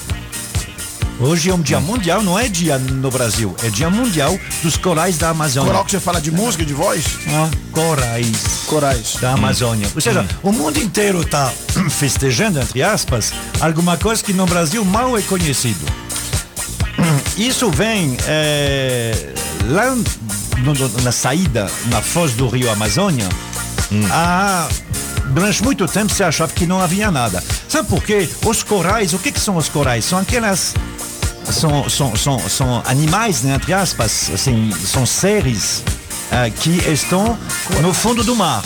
Hoje é um dia mundial, não é dia no Brasil, é dia mundial dos corais da Amazônia. Coral que você fala de música, de voz? Ah, corais. Corais. Da Amazônia. Ou seja, o mundo inteiro está festejando, entre aspas, alguma coisa que no Brasil mal é conhecido. Isso vem é, lá no- no- na saída, na foz do rio Amazônia, há, durante muito tempo se achava que não havia nada. Sabe por quê? Os corais, o que, que são os corais? São aquelas. São, são, são, são animais, né, entre aspas, assim, são seres ah, que estão no fundo do mar.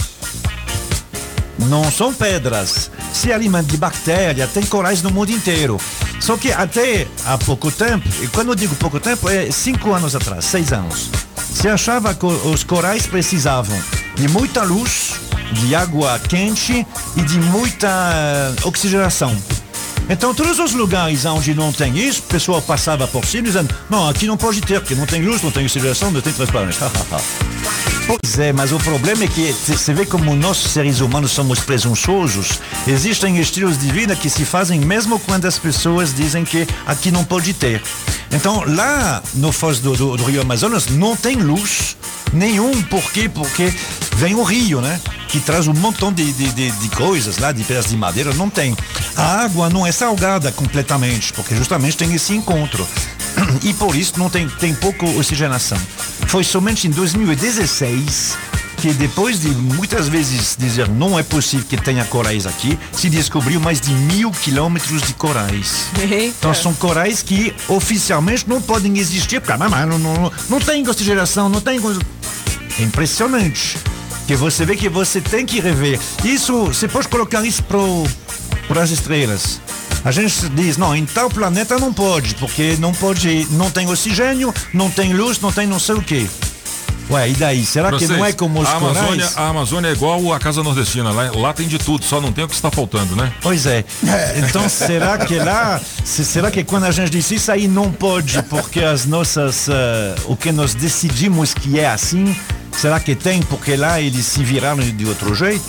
Não são pedras. Se alimentam de bactéria, tem corais no mundo inteiro. Só que até há pouco tempo, e quando eu digo pouco tempo, é cinco anos atrás, seis anos, se achava que os corais precisavam de muita luz, de água quente e de muita eh, oxigenação. Então, todos os lugares onde não tem isso, o pessoal passava por cima dizendo: não, aqui não pode ter, porque não tem luz, não tem oxigenação, não tem transparência. Pois é, mas o problema é que você vê como nós, seres humanos, somos presunçosos. Existem estilos de vida que se fazem mesmo quando as pessoas dizem que aqui não pode ter. Então, lá no foz do, do, do Rio Amazonas não tem luz nenhum. Por quê? Porque vem o rio, né? Que traz um montão de, de, de, de coisas lá, de pedaços de madeira. Não tem. A água não é salgada completamente, porque justamente tem esse encontro. E por isso não tem, tem pouco oxigenação. Foi somente em 2016 que depois de muitas vezes dizer não é possível que tenha corais aqui, se descobriu mais de mil quilômetros de corais. Então são corais que oficialmente não podem existir, porque não, não, não, não tem oxigenação, não tem. É impressionante. Que você vê que você tem que rever. Isso, você pode colocar isso para as estrelas. A gente diz, não, em tal planeta não pode, porque não pode, não tem oxigênio, não tem luz, não tem não sei o quê. Ué, e daí? Será que não é como os a Amazônia, corais? a Amazônia é igual a Casa Nordestina. Lá, lá tem de tudo, só não tem o que está faltando, né? Pois é. Então será que lá, se- será que quando a gente diz isso aí não pode, porque as nossas, eh, o que nós decidimos que é assim, será que tem porque lá eles se viraram de outro jeito?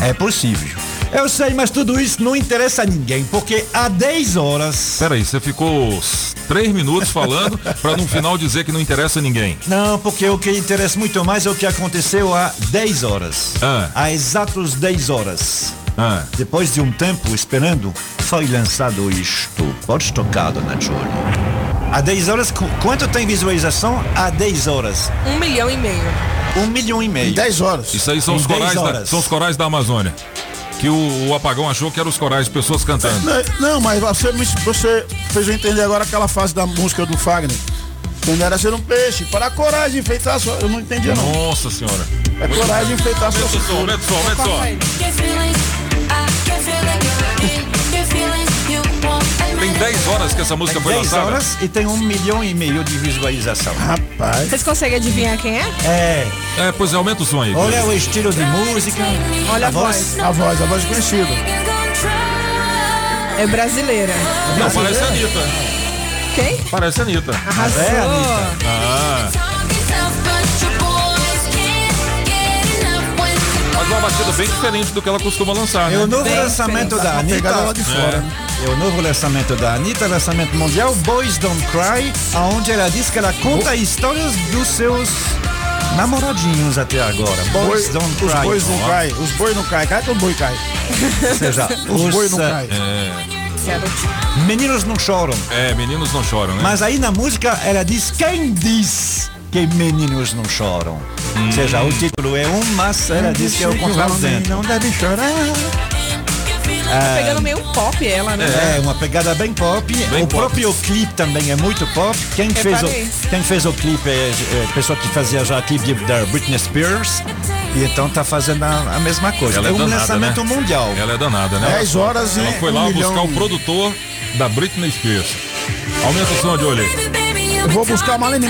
É possível. Eu sei, mas tudo isso não interessa a ninguém, porque há 10 horas. Peraí, você ficou s- três minutos falando para no final dizer que não interessa a ninguém. Não, porque o que interessa muito mais é o que aconteceu há 10 horas. Ah. Há exatos 10 horas. Ah. Depois de um tempo esperando, foi lançado isto. Pode tocar, dona Jolie. Há 10 horas, qu- quanto tem visualização? Há 10 horas. Um milhão e meio. Um milhão e meio. 10 horas. Isso aí são Em os 10 corais, da, são os corais da Amazônia. Que o, o apagão achou que eram os corais, pessoas cantando. Não, não, mas você, me- você fez eu entender agora aquela fase da música do Fagner. Quando era ser um peixe, para a coragem enfeitar sua. Eu não entendia, não. Nossa senhora. É coragem enfeitar sua. Mete o som, mete o som, mete o som. Tem 10 horas que essa música foi 10 lançada. horas e tem um milhão e meio de visualização. Rapaz. Vocês conseguem adivinhar quem é? É. É, pois é, aumenta o som aí. Olha o estilo de música. Olha a voz. A voz, a voz conhecida. É brasileira. Não, parece a Anitta. Quem? Parece a Anitta. Arrasou. É, Anitta. Ah. Mas uma batida bem diferente do que ela costuma lançar, né? É o novo Bem lançamento diferente. da Anitta. pegada lá de fora. É o novo lançamento da Anitta, lançamento mundial, Boys Don't Cry, onde ela diz que ela conta histórias dos seus namoradinhos até agora. Boys Boi- Don't os Cry. bois não caem, os bois não caem. Cai que o boi cai. Ou seja, Os bois não eh, caem. meninos não choram. É, meninos não choram, né? Mas aí na música ela diz quem diz que meninos não choram. Ou seja, o título é um, mas ela diz que é o contrário. Não deve chorar. Tá pegando meio pop ela, né? É, uma pegada bem pop. Bem o pop. próprio clipe também é muito pop. Quem fez, o, quem fez o clipe é, é a pessoa que fazia já clipe da Britney Spears. E então tá fazendo a, a mesma coisa. Ela é é um danada, lançamento né? mundial. Ela é danada, né? 10 horas e Ela foi um lá milhão. buscar o produtor da Britney Spears. Aumenta o som de olho aí. Eu vou buscar a Malene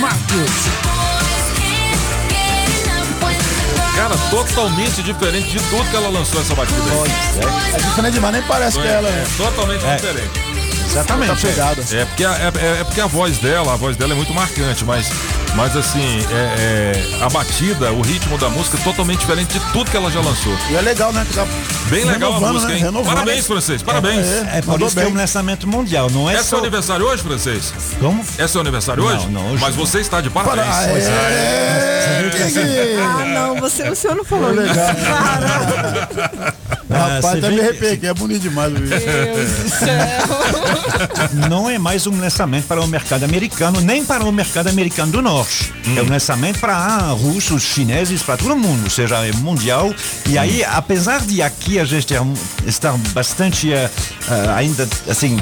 Cara, totalmente diferente de tudo que ela lançou essa batida aí. É diferente demais, nem parece que ela É, totalmente É. diferente. Exatamente. tá pegada. É porque, a, é, é porque a voz dela, a voz dela é muito marcante, mas, mas assim, é, é, a batida, o ritmo da música é totalmente diferente de tudo que ela já lançou. E é legal, né? que tá Bem legal a renovando, música, né? hein? Renovando. Parabéns, francês, parabéns. É por Mandou isso que é um bem. lançamento mundial, não é É só... seu aniversário hoje, francês? Como? É seu aniversário Não, hoje? não, hoje Mas não. você está de parabéns. Para- Pois é. É, que que- Ah, não, você, o senhor não falou isso. Ah, Rapaz, você até me que é bonito demais o vídeo. Deus do céu. não é mais um lançamento para o mercado americano, nem para o mercado americano do norte. É um lançamento para russos, chineses, para todo mundo, ou seja, é mundial. E aí, apesar de aqui a gente ter, estar bastante eh, eh, ainda assim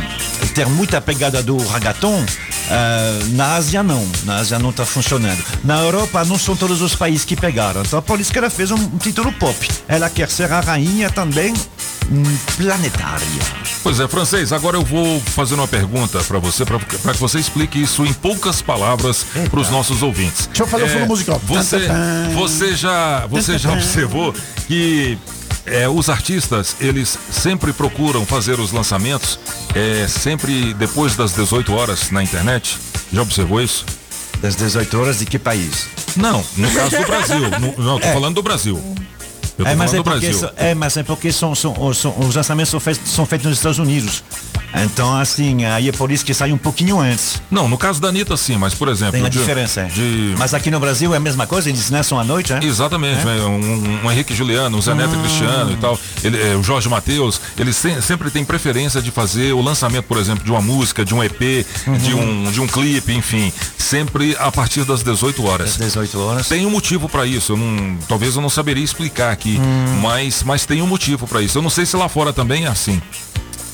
ter muita pegada do ragaton, eh, na Ásia não, na Ásia não está funcionando. Na Europa não são todos os países que pegaram, então por isso que ela fez um, um título pop. Ela quer ser a rainha também hum, planetária. Pois é, francês, agora eu vou fazer uma pergunta para você, para que você explique isso em poucas palavras para os nossos ouvintes. Deixa eu fazer o fundo musical. Você, você já, você já observou que é, os artistas, eles sempre procuram fazer os lançamentos é, sempre depois das 18 horas na internet? Já observou isso? Das 18 horas de que país? Não, no caso do Brasil. No- não, tô É. falando do Brasil. Eu É, mas é porque, Brasil. é, mas é porque são, são, são- os lançamentos são feitos, são feitos nos Estados Unidos. Então, assim, aí é por isso que sai um pouquinho antes. Não, no caso da Anitta, sim, mas por exemplo. Tem uma de- diferença. é. De... Mas aqui no Brasil é a mesma coisa, eles lançam à noite, né? Exatamente, É? né? um, um Henrique Juliano, um Zé Neto Cristiano e tal, ele, é, o Jorge Matheus, eles se- sempre têm preferência de fazer o lançamento, por exemplo, de uma música, de um EP, de, um, de um clipe, enfim, sempre a partir das 18 horas. Às 18 horas. Tem um motivo para isso, eu não, talvez eu não saberia explicar aqui, mas, mas tem um motivo para isso. Eu não sei se lá fora também é assim.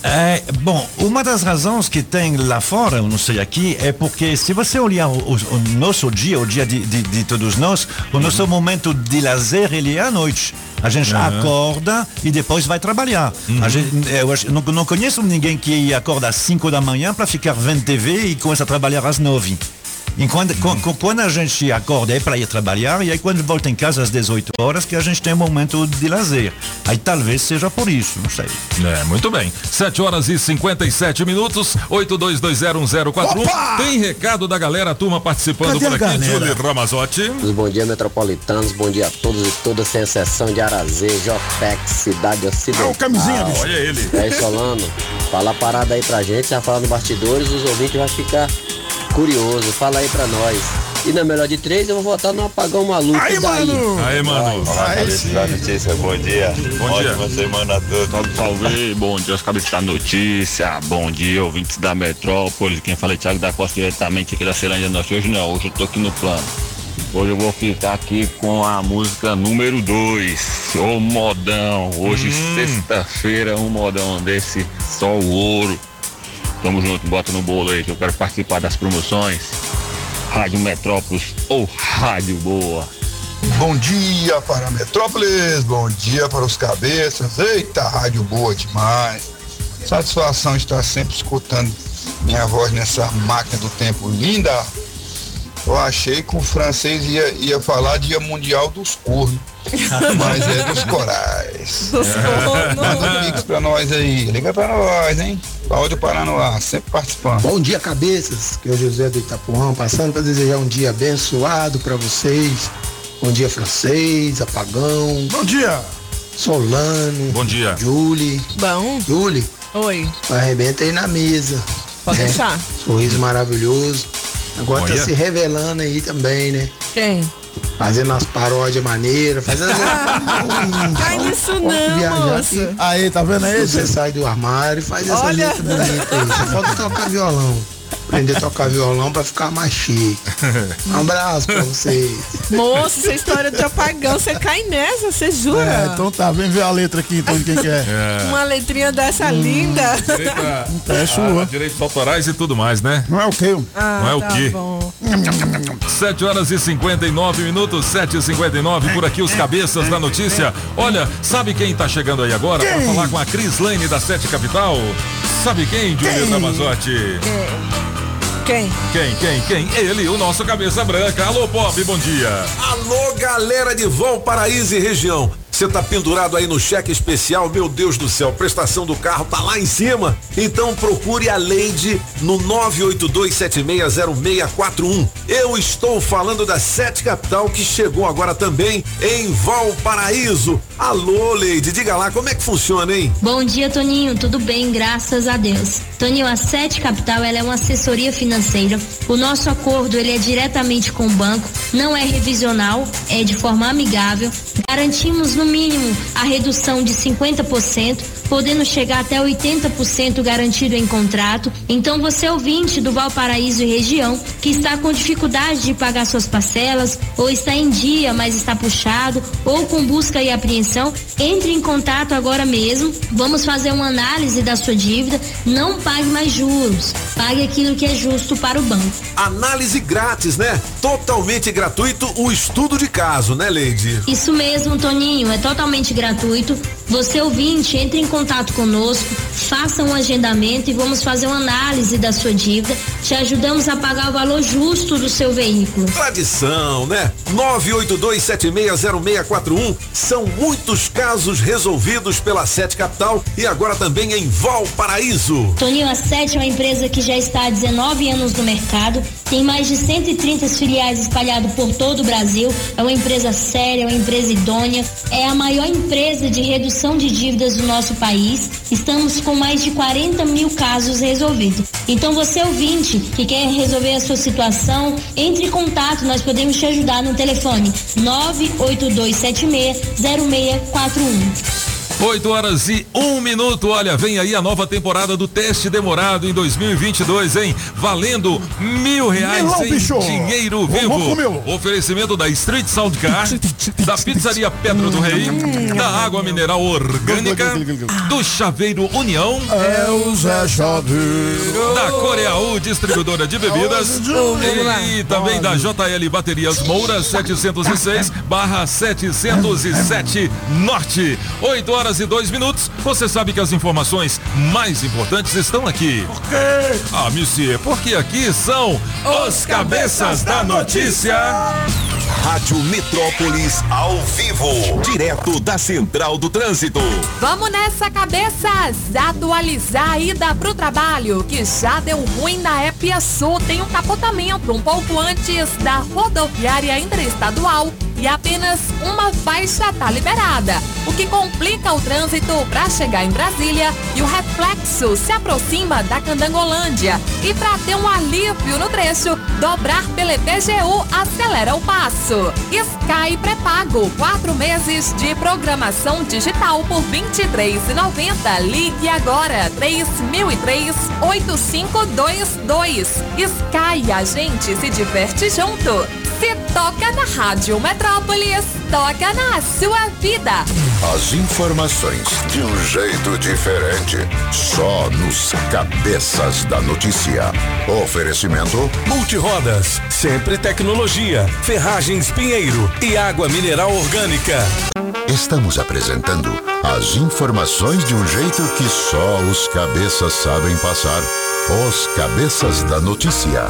É, bom, uma das razões que tem lá fora, eu não sei aqui, é porque se você olhar o, o- nosso dia, o dia de, de- de todos nós, o nosso momento de lazer, ele é à noite. A gente Uhum. acorda e depois vai trabalhar. A gente, eu acho- não, não conheço ninguém que acorda às 5 da manhã para ficar vendo TV e começa a trabalhar às 9. Enquanto, Uhum. quando a gente acorda é para ir trabalhar e aí quando volta em casa às 18 horas que a gente tem um momento de lazer. Aí talvez seja por isso, não sei. É, muito bem. 7 horas e 57 minutos, 82201041. Tem recado da galera, a turma participando Cadê por aqui? Júlio Ramazotti. Bom dia, metropolitanos. Bom dia a todos e todas, sem exceção de Arazê, Jopex, Cidade Ocidental. Ah, o camisinha, bicho. Olha ele. É isso, Solano. Fala a parada aí pra gente, já fala no bastidores, os ouvintes vão ficar curiosos. Fala aí pra nós. E na melhor de três, eu vou votar no apagão maluco Aí, daí. mano. Aí, mano. Olá, cabeça da notícia, bom dia. Bom dia. Ótima semana a todos. Salve, salve. Bom dia, os cabeças da notícia. Bom dia, ouvintes da metrópole. Quem fala é Thiago da Costa diretamente aqui da Ceilândia Norte. Hoje não, hoje eu tô aqui no plano. Hoje eu vou ficar aqui com a música número 2, O Modão. Hoje, sexta-feira, um modão desse, só o ouro. Tamo junto, bota no bolo aí que eu quero participar das promoções. Rádio Metrópolis ou Rádio Boa. Bom dia para Metrópolis, bom dia para os cabeças. Eita, rádio boa demais. Satisfação estar sempre escutando minha voz nessa máquina do tempo linda, eu achei que o francês ia, ia falar Dia Mundial dos Cornos. Mas é dos corais. Dos cornos. Manda um mix pra nós aí. Liga pra nós, hein? Áudio Paranoá, sempre participando. Bom dia, cabeças. Que é o José do Itapuã, passando para desejar um dia abençoado para vocês. Bom dia, francês, apagão. Bom dia. Solano. Bom dia. Julie. Bom. Julie, Oi. arrebenta aí na mesa. Pode né? deixar. Sorriso maravilhoso. Agora Olha. tá se revelando aí também, né? Quem? Fazendo umas paródias maneiras, fazendo. Cai nisso não? Aí, tá vendo aí? Você sai do armário e faz essa Olha. letra bonita aí. Só falta tocar violão. Aprender a tocar violão pra ficar mais chique. Um abraço pra vocês. Moço, essa história de apagão, você cai nessa, você jura? É, então tá, vem ver a letra aqui, então, de quem que é. Uma letrinha dessa linda. Direito a- É sua. a direitos autorais e tudo mais, né? Não é o quê? Ah, Não é o tá quê? bom. 7 horas e 59 minutos, 7 e 59 por aqui os cabeças da notícia. Olha, sabe quem tá chegando aí agora para falar com a Cris Lane da Sete Capital? Sabe quem, Julieta Mazotti? Quem? Quem, quem, quem? Ele, o nosso cabeça branca. Alô, Pop, bom dia. Alô, galera de Valparaíso e região. Você tá pendurado aí no cheque especial, meu Deus do céu, prestação do carro tá lá em cima. Então procure a Leide no 982760641. Eu estou falando da Sete Capital que chegou agora também em Valparaíso. Alô, Leide, diga lá como é que funciona, hein? Bom dia, Toninho. Tudo bem, graças a Deus. Toninho, a Sete Capital ela é uma assessoria financeira. O nosso acordo ele é diretamente com o banco, não é revisional, é de forma amigável. Garantimos no mínimo a redução de 50%, podendo chegar até 80% garantido em contrato. Então, você ouvinte do Valparaíso e região que está com dificuldade de pagar suas parcelas, ou está em dia, mas está puxado, ou com busca e apreensão, entre em contato agora mesmo. Vamos fazer uma análise da sua dívida. Não pague mais juros. Pague aquilo que é justo para o banco. Análise grátis, né? Totalmente gratuito o estudo de caso, né, Leide? Isso mesmo, Toninho, é totalmente gratuito. Você ouvinte, entre em contato conosco, faça um agendamento e vamos fazer uma análise da sua dívida. Te ajudamos a pagar o valor justo do seu veículo. Tradição, né? 982760641 são muitos casos resolvidos pela Sete Capital e agora também em Valparaíso. Toninho, a Sete é uma empresa que já está há 19 anos no mercado, tem mais de 130 filiais espalhadas por todo o Brasil. É uma empresa séria, é uma empresa idônea, é a maior empresa de redução de dívidas do nosso país. Estamos com mais de 40 mil casos resolvidos. Então, você ouvinte que quer resolver a sua situação, entre em contato, nós podemos te ajudar no telefone 982760641. 8 horas e um minuto. Olha, vem aí a nova temporada do teste demorado em 2022, hein? Valendo mil reais Milão, em bicho. dinheiro vivo. Oferecimento da Street Sound Car, da Pizzaria Pedra do Rei, da Água Mineral Orgânica, do Chaveiro União. É o Zé Chaveiro. Da Coreaú, distribuidora de bebidas. E também da JL Baterias Moura 706 barra 707 Norte. 8 horas e 2 minutos. Você sabe que as informações mais importantes estão aqui. Por quê? Ah, monsieur, porque aqui são os cabeças da notícia. Rádio Metrópolis ao vivo, direto da Central do Trânsito. Vamos nessa, cabeças! Atualizar a ida pro trabalho, que já deu ruim na Épia Sul. Tem um capotamento um pouco antes da rodoviária interestadual e apenas uma faixa tá liberada, o que complica o trânsito para chegar em Brasília e o reflexo se aproxima da Candangolândia. E para ter um alívio no trecho, dobrar pela EPGU acelera o passo. Sky pré-pago, quatro meses de programação digital por R$ 23,90. Ligue agora, 3003-8522. Sky, a gente se diverte junto. Se toca na Rádio Metrópolis, toca na sua vida. As informações de um jeito diferente, só nos cabeças da notícia. Oferecimento Multirodas, sempre tecnologia, ferragens Pinheiro e água mineral orgânica. Estamos apresentando As informações de um jeito que só os cabeças sabem passar. Os Cabeças da Notícia.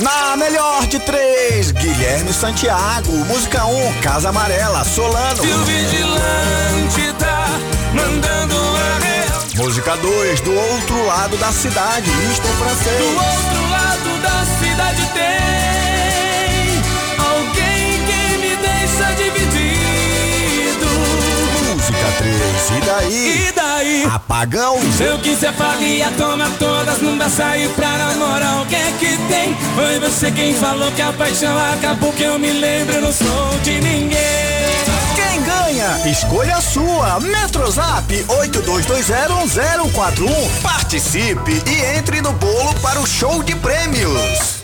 Na melhor de três, Guilherme Santiago. Música 1, um, Casa Amarela, Solano. E o vigilante tá mandando a real. Música 2, do outro lado da cidade, Mister Francês. Do outro lado da cidade tem alguém que me deixa dividido. 3, e daí? E daí? Apagão. Se eu quiser falia, toma todas, não dá sair pra namorar. O que é que tem? Foi você quem falou que a paixão acabou, que eu me lembro, eu não sou de ninguém. Quem ganha? Escolha a sua. Metrozap 82201041. Participe e entre no bolo para o show de prêmios.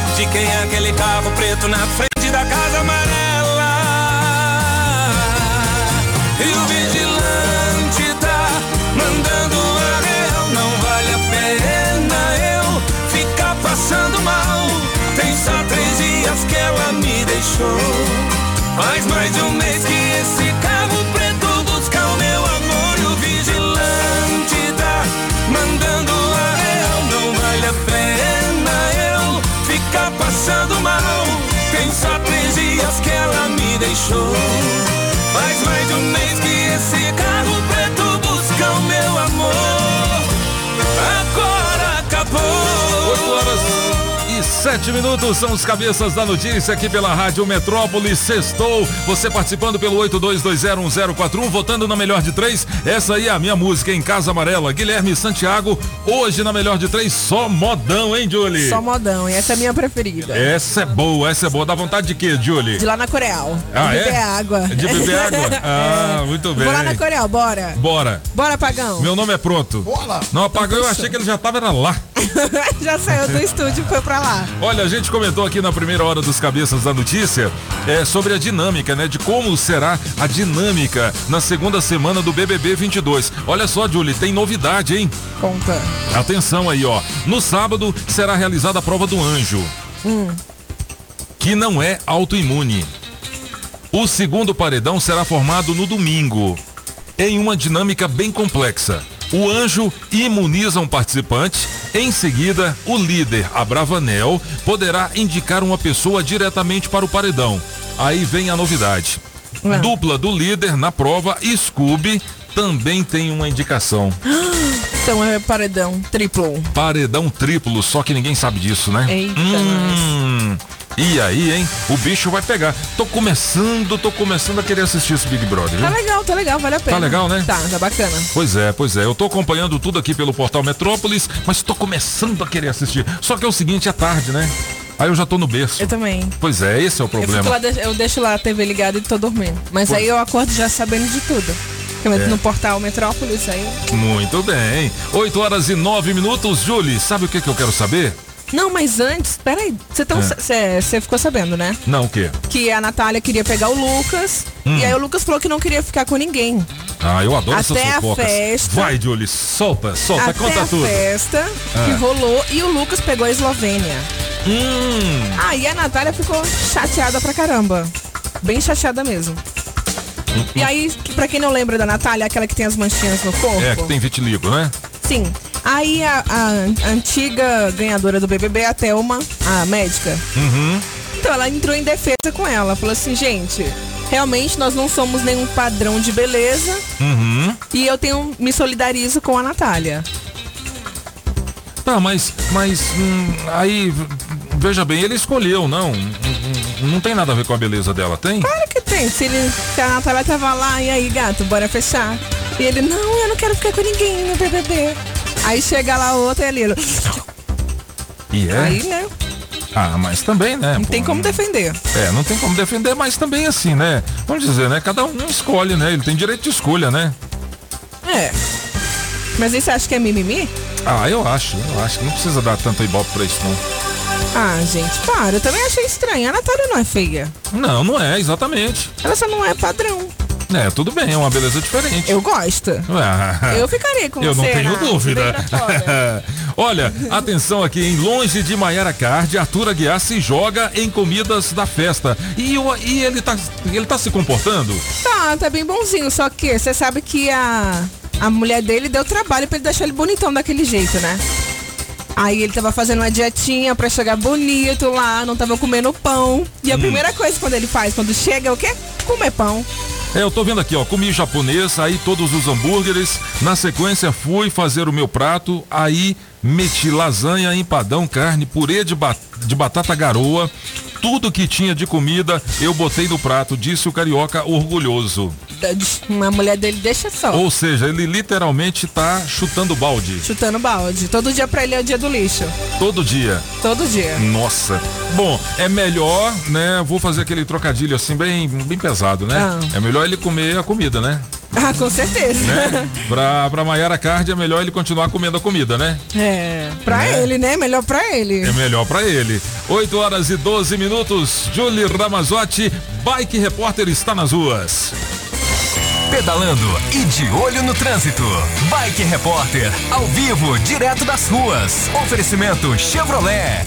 de quem é aquele carro preto na frente da casa amarela? E o vigilante tá mandando a real. Não vale a pena eu ficar passando mal. Tem só três dias que ela me deixou. Faz mais de um mês que esse só três dias que ela me deixou. Faz mais de um mês que esse carro preto busca o meu amor. Agora e 7 minutos são os cabeças da notícia aqui pela Rádio Metrópole. Sextou. Você participando pelo 82201041, votando na melhor de três. Essa aí é a minha música em Casa Amarela. Guilherme Santiago, hoje na melhor de três, só modão, hein, Julie? Só modão, e essa é a minha preferida. Essa é boa, essa é boa. Dá vontade de quê, Julie? De lá na Coreal. Ah, de é? beber água. De beber água? Ah, muito bem. Vou lá na Coreal, bora. Bora. Bora, Pagão. Meu nome é pronto. Bora. Não apagou, eu achei que ele já tava era lá. Já saiu do estúdio e foi pra lá. Olha, a gente comentou aqui na primeira hora dos cabeças da notícia é, sobre a dinâmica, né? De como será a dinâmica na segunda semana do BBB 22. Olha só, Julie, tem novidade, hein? Conta. Atenção aí, ó. No sábado será realizada a prova do anjo, Hum. que não é autoimune. O segundo paredão será formado no domingo, em uma dinâmica bem complexa. O anjo imuniza um participante. Em seguida, o líder, a Bravanel, poderá indicar uma pessoa diretamente para o paredão. Aí vem a novidade. Dupla do líder na prova, Scooby, também tem uma indicação. Então é paredão triplo. Paredão triplo, só que ninguém sabe disso, né? Eita, Hum, e aí, hein? O bicho vai pegar. Tô começando, tô começando a querer assistir esse Big Brother, viu? Tá legal, tá legal, vale a pena. Tá legal, né? Tá, tá bacana. Pois é, pois é. Eu tô acompanhando tudo aqui pelo portal Metrópolis, mas tô começando a querer assistir. Só que é o seguinte, é tarde, né? Aí eu já tô no berço. Eu também. Pois é, esse é o Eu, problema. lá, de- eu deixo lá a TV ligada e tô dormindo. Mas Pois. aí eu acordo já sabendo de tudo. É. no portal Metrópolis aí. Muito bem. 8 horas e 9 minutos. Julie, sabe o que, que eu quero saber? Não, mas antes, peraí, você tão- É. cê- cê ficou sabendo, né? Não, o quê? Que a Natália queria pegar o Lucas. Hum. E aí o Lucas falou que não queria ficar com ninguém. Ah, eu adoro essas Até a fofocas. festa. Vai, Julie, solta, solta, Até conta a tudo. festa que Ah. rolou e o Lucas pegou a Eslovênia. Hum. Aí a Natália ficou chateada pra caramba. Bem chateada mesmo. E aí, pra quem não lembra da Natália, aquela que tem as manchinhas no corpo. É, que tem vitiligo, né? Sim. Aí a, a antiga ganhadora do BBB, a Thelma, a médica, Uhum. então ela entrou em defesa com ela. Falou assim, gente, realmente nós não somos nenhum padrão de beleza Uhum. e eu tenho me solidarizo com a Natália. Tá, mas, mas hum, aí, veja bem, ele escolheu, não? Hum, hum, Não tem nada a ver com a beleza dela, tem? Claro que tem. Se, ele, se a Natália tava lá, e aí, gato, bora fechar. E ele, não, eu não quero ficar com ninguém no BBB. Aí chega lá outra e ele, ele E é? aí, né? Ah, mas também, né? Não tem como defender. É, não tem como defender, mas também assim, né? Vamos dizer, né? Cada um escolhe, né? Ele tem direito de escolha, né? É. Mas aí você acha que é mimimi? Ah, eu acho, eu acho que não precisa dar tanto ibope pra isso, não. Ah, gente, para. Eu também achei estranho. A Natália não é feia. Não, não é, exatamente. Ela só não é padrão. É, tudo bem, é uma beleza diferente. Eu gosto. Ah, Eu ficaria com Eu você. não tenho dúvida. na tora. Olha, atenção aqui, em longe de Maiara Card, Arthur Aguiar se joga em comidas da festa. E, e ele, tá, ele tá se comportando? Tá, tá bem bonzinho. Só que você sabe que a, a mulher dele deu trabalho pra ele deixar ele bonitão daquele jeito, né? Aí ele tava fazendo uma dietinha pra chegar bonito lá, não tava comendo pão. E a Hum. primeira coisa quando ele faz, quando chega, é o quê? Comer pão. É, eu tô vendo aqui, ó, comi japonês, aí todos os hambúrgueres. Na sequência fui fazer o meu prato, aí meti lasanha, empadão, carne, purê de, ba- de batata garoa. Tudo que tinha de comida eu botei no prato, disse o carioca orgulhoso. Uma mulher dele deixa só. Ou seja, ele literalmente tá chutando balde Chutando balde. Todo dia pra ele é o dia do lixo. todo dia. Todo dia. Nossa. Bom, é melhor, né? Vou fazer aquele trocadilho assim bem, bem pesado, né? Ah. É melhor ele comer a comida, né? Ah, com certeza. né? Pra, pra Maiara Card é melhor ele continuar comendo a comida, né? É, pra Né? ele, né? Melhor pra ele. É melhor pra ele. 8 horas e 12 minutos. Julie Ramazotti, Bike Repórter está nas ruas. Pedalando e de olho no trânsito. Bike Repórter, ao vivo, direto das ruas. Oferecimento Chevrolet.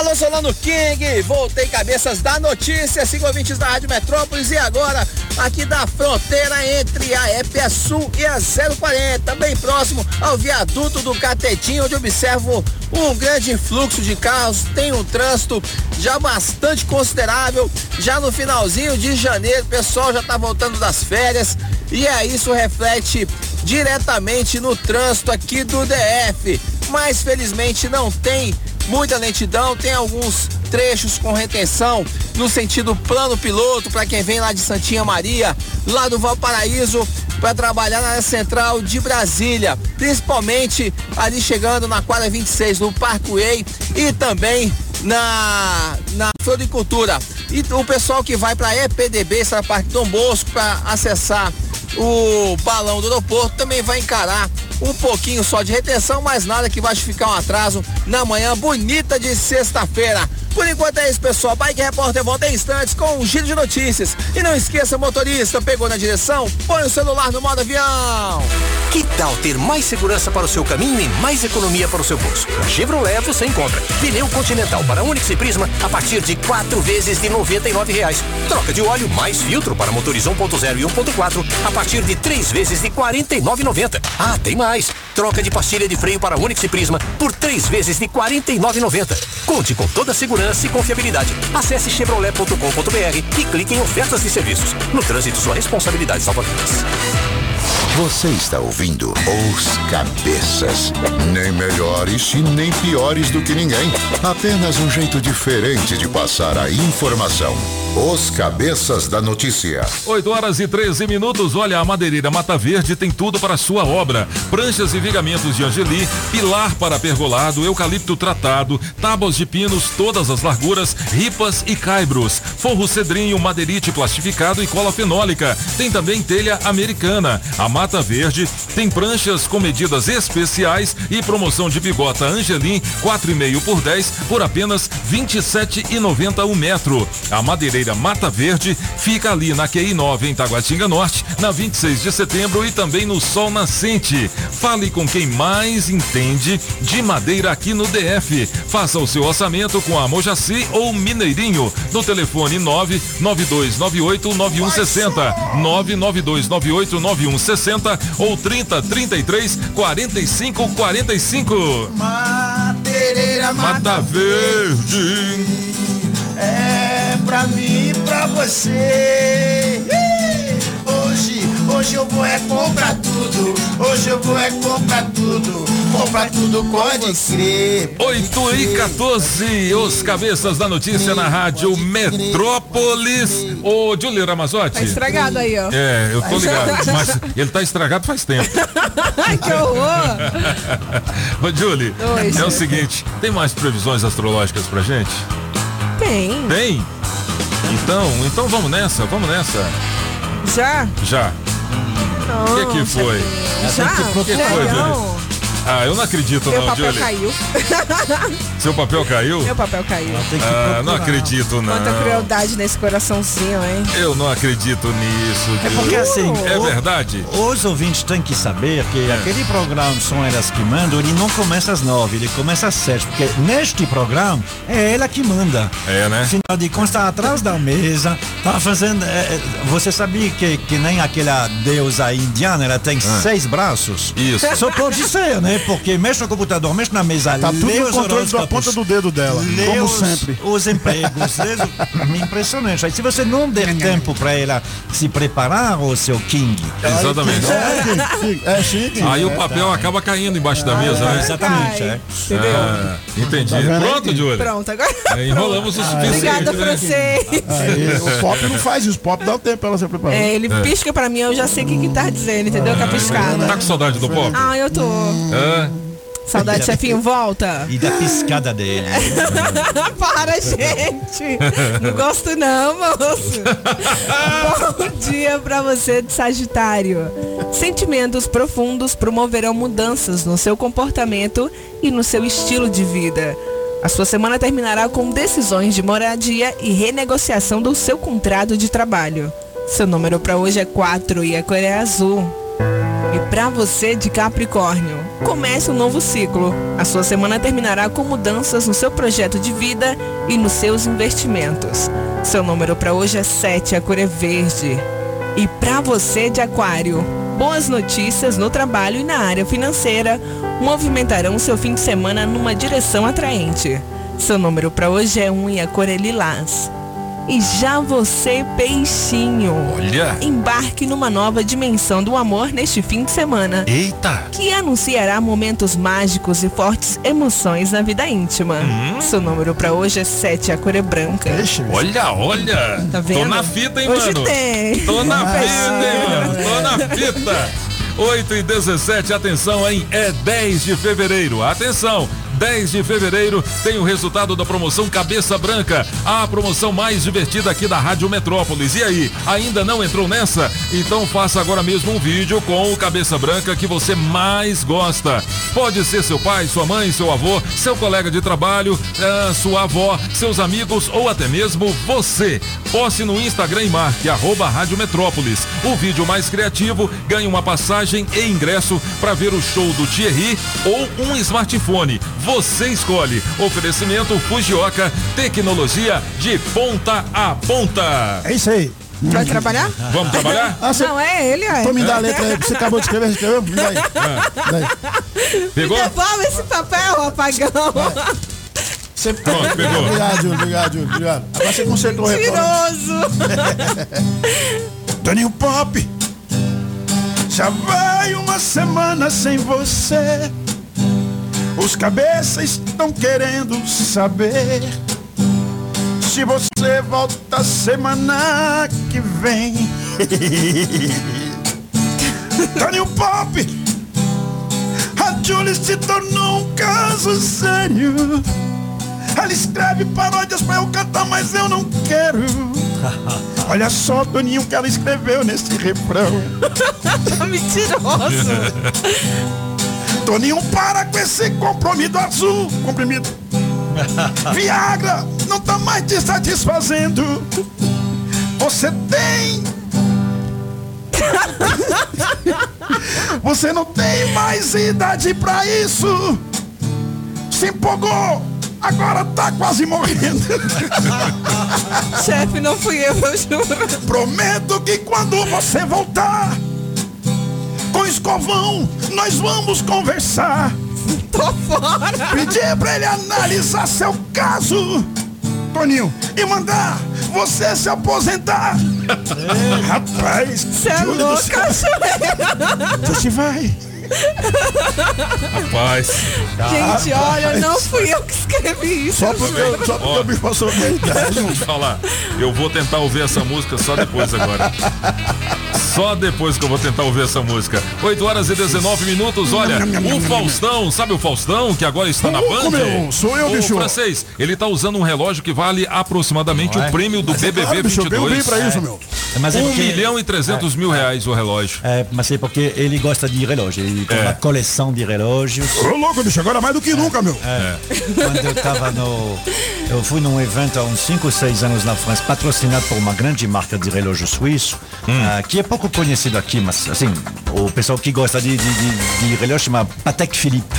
Alô, Solano King, voltei cabeças da notícia, siga ouvintes da Rádio Metrópolis e agora aqui da fronteira entre a EPA Sul e a 040, bem próximo ao viaduto do Catetinho, onde observo um grande fluxo de carros, tem um trânsito já bastante considerável, já no finalzinho de janeiro, o pessoal já tá voltando das férias e aí isso reflete diretamente no trânsito aqui do DF, mas felizmente não tem muita lentidão, tem alguns trechos com retenção no sentido plano piloto para quem vem lá de Santinha Maria, lá do Valparaíso para trabalhar na área central de Brasília, principalmente ali chegando na quadra 26 no Parkway e também na na floricultura. E o pessoal que vai para EPDB, essa parte Dom Bosco para acessar o balão do aeroporto também vai encarar um pouquinho só de retenção, mas nada que vai ficar um atraso na manhã bonita de sexta-feira. Por enquanto é isso, pessoal. Bike Repórter volta em instantes com um giro de notícias. E não esqueça, motorista, pegou na direção? Põe o celular no modo avião. Que tal ter mais segurança para o seu caminho e mais economia para o seu bolso? Na Chevrolet você encontra pneu Continental para Onix e Prisma a partir de quatro vezes de 99 reais. Troca de óleo mais filtro para motores 1.0 e 1.4 a partir de três vezes de R$ 49,90. Ah, tem mais! Troca de pastilha de freio para Onix e Prisma por três vezes de R$ 49,90. Conte com toda a segurança e confiabilidade. Acesse chevrolet.com.br e clique em ofertas de serviços. No trânsito, sua responsabilidade salva vidas. Você está ouvindo Os Cabeças. Nem melhores e nem piores do que ninguém. Apenas um jeito diferente de passar a informação. Os Cabeças da Notícia. 8 horas e 13 minutos. Olha, a Madeireira Mata Verde tem tudo para sua obra: pranchas e vigamentos de Angeli, pilar para pergolado, eucalipto tratado, tábuas de pinos, todas as larguras, ripas e caibros, forro cedrinho, madeirite plastificado e cola fenólica. Tem também telha americana. A Mata Verde tem pranchas com medidas especiais e promoção de bigota Angelim 4,5 por 10 por apenas 27,90 o metro. A madeireira Mata Verde fica ali na QI 9 em Taguatinga Norte, na 26 de setembro e também no Sol Nascente. Fale com quem mais entende de madeira aqui no DF. Faça o seu orçamento com a Mojaci ou Mineirinho no telefone 99298 9160 99298 9160 ou 3033 45 45. Madeireira Mata Verde. É pra mim e pra você. Hoje, eu vou é comprar tudo. Hoje eu vou é comprar tudo. Comprar tudo, pode crer. 8 e 14, os cabeças da notícia na rádio Metrópolis. Ô, Júlio Ramazotti. Tá estragado aí, ó. É, eu tô ligado, mas ele tá estragado faz tempo. Ai, que horror. Ô, Julie, Oi, é o seguinte, tem mais previsões astrológicas pra gente? Tem. Tem? Então, então vamos nessa, vamos nessa. Já? Já. O que que foi? Já? O que Já foi, não. Julie? Ah, eu não acredito Meu não, papel Julie. caiu. Seu papel caiu? Meu papel caiu. Ah, não acredito não. Quanta crueldade nesse coraçãozinho, hein? Eu não acredito nisso. É porque Julie. assim. É o- verdade? Os ouvintes têm que saber que aquele programa São Elas que Mandam, ele não começa às nove, ele começa às sete. Porque neste programa é ela que manda. É, né? Afinal de contas, tá atrás da mesa, tá fazendo. é, é, você sabia que, que nem aquela deusa indiana, ela tem seis braços? Isso. Só pode ser, né? Porque mexe no computador, mexe na mesa, Tá tudo lê no os controle da ponta do dedo dela, lê como os, sempre. Os empregos, lê impressionante. Aí se você não der tempo para ela se preparar, o seu King. Exatamente. É chique. Aí o papel acaba caindo embaixo da mesa, né? Exatamente, é. Entendeu? Ah, entendi. Tá? Pronto, Júlio. Pronto, agora. É, enrolamos o suficiente. Obrigada, né? francês. O pop não faz isso, o pop dá o tempo pra ela se preparar. É, ele pisca pra mim, eu já sei o que que tá dizendo, entendeu? Com a piscada. Tá com saudade do pop? Ah, eu tô. Saudade, chefinho, volta. E da piscada dele. Para, gente. Não gosto não, moço. Bom dia pra você de Sagitário. Sentimentos profundos promoverão mudanças no seu comportamento e no seu estilo de vida. A sua semana terminará com decisões de moradia e renegociação do seu contrato de trabalho. Seu número para hoje é 4 e a cor é azul. E para você de Capricórnio, comece um novo ciclo. A sua semana terminará com mudanças no seu projeto de vida e nos seus investimentos. Seu número para hoje é 7, a cor é verde. E para você de Aquário, boas notícias no trabalho e na área financeira movimentarão seu fim de semana numa direção atraente. Seu número para hoje é 1 e a cor é lilás. E já você, peixinho, Olha. embarque numa nova dimensão do amor neste fim de semana. Eita. Que anunciará momentos mágicos e fortes emoções na vida íntima. Hum? Seu número pra hoje é 7, a cor é branca. Olha, olha. Tá vendo? Tô na fita, hein, Hoje mano? tem. Tô na É. fita, hein, mano? Tô na fita. 8 e 17, atenção, hein? É 10 de fevereiro. Atenção! 10 de fevereiro tem o resultado da promoção Cabeça Branca, a promoção mais divertida aqui da Rádio Metrópolis. E aí, ainda não entrou nessa? Então faça agora mesmo um vídeo com o Cabeça Branca que você mais gosta. Pode ser seu pai, sua mãe, seu avô, seu colega de trabalho, ah, sua avó, seus amigos ou até mesmo você. Poste no Instagram e marque arroba Rádio Metrópolis. O vídeo mais criativo ganha uma passagem e ingresso para ver o show do Thierry ou um smartphone. Você escolhe. Oferecimento Fujioka, tecnologia de ponta a ponta. É isso aí. Vai trabalhar? Vamos trabalhar? Ah, você- Não, é ele, é. Então me dá a letra aí, você acabou de escrever, você escreveu? Me dá aí. Daí. Pegou? Devolve esse papel, apagão. Você... Pronto, pegou. Obrigado, obrigado, obrigado. Agora você consertou o refrão. Mentiroso. Toninho Pop, já vai uma semana sem você. Os cabeças estão querendo saber se você volta semana que vem. Toninho Pop, a Julie se tornou um caso sério. Ela escreve paródias pra eu cantar, mas eu não quero. Olha só, Toninho, que ela escreveu nesse refrão. Mentiroso. Toninho, para com esse comprimido azul. Comprimido. Viagra não tá mais te satisfazendo. Você tem. Você não tem mais idade pra isso. Se empolgou. Agora tá quase morrendo. Chefe, não fui eu, eu juro. Prometo que quando você voltar com escovão, nós vamos conversar. Tô fora. Pedir pra ele analisar seu caso, Toninho, e mandar você se aposentar. Rapaz, Você é cachoeira. Você vai. Rapaz. Gente, olha, não fui eu que escrevi isso. Só porque, eu- só porque o bicho passou a minha idade. Deixa eu te falar. Eu vou tentar ouvir essa música só depois agora. Só depois que eu vou tentar ouvir essa música. 8 horas e 19 minutos. Olha, o Faustão, sabe o Faustão que agora está na Ô, Band? meu, sou eu, o bicho. francês, ele tá usando um relógio que vale aproximadamente Não é? o prêmio do Mas é BBB claro, bicho, eu 22. bem pra isso, meu. Mas é 1 porque- milhão e 300 mil reais o relógio. É, mas é porque ele gosta de relógio, ele É. uma coleção de relógios. Ô, louco, bicho, agora mais do que nunca, meu. É. Quando eu tava no. Eu fui num evento há uns 5 ou 6 anos na França, patrocinado por uma grande marca de relógio suíço, ah, que é pouco conhecido aqui, mas assim, o pessoal que gosta de, de, de, de relógio chama Patek Philippe.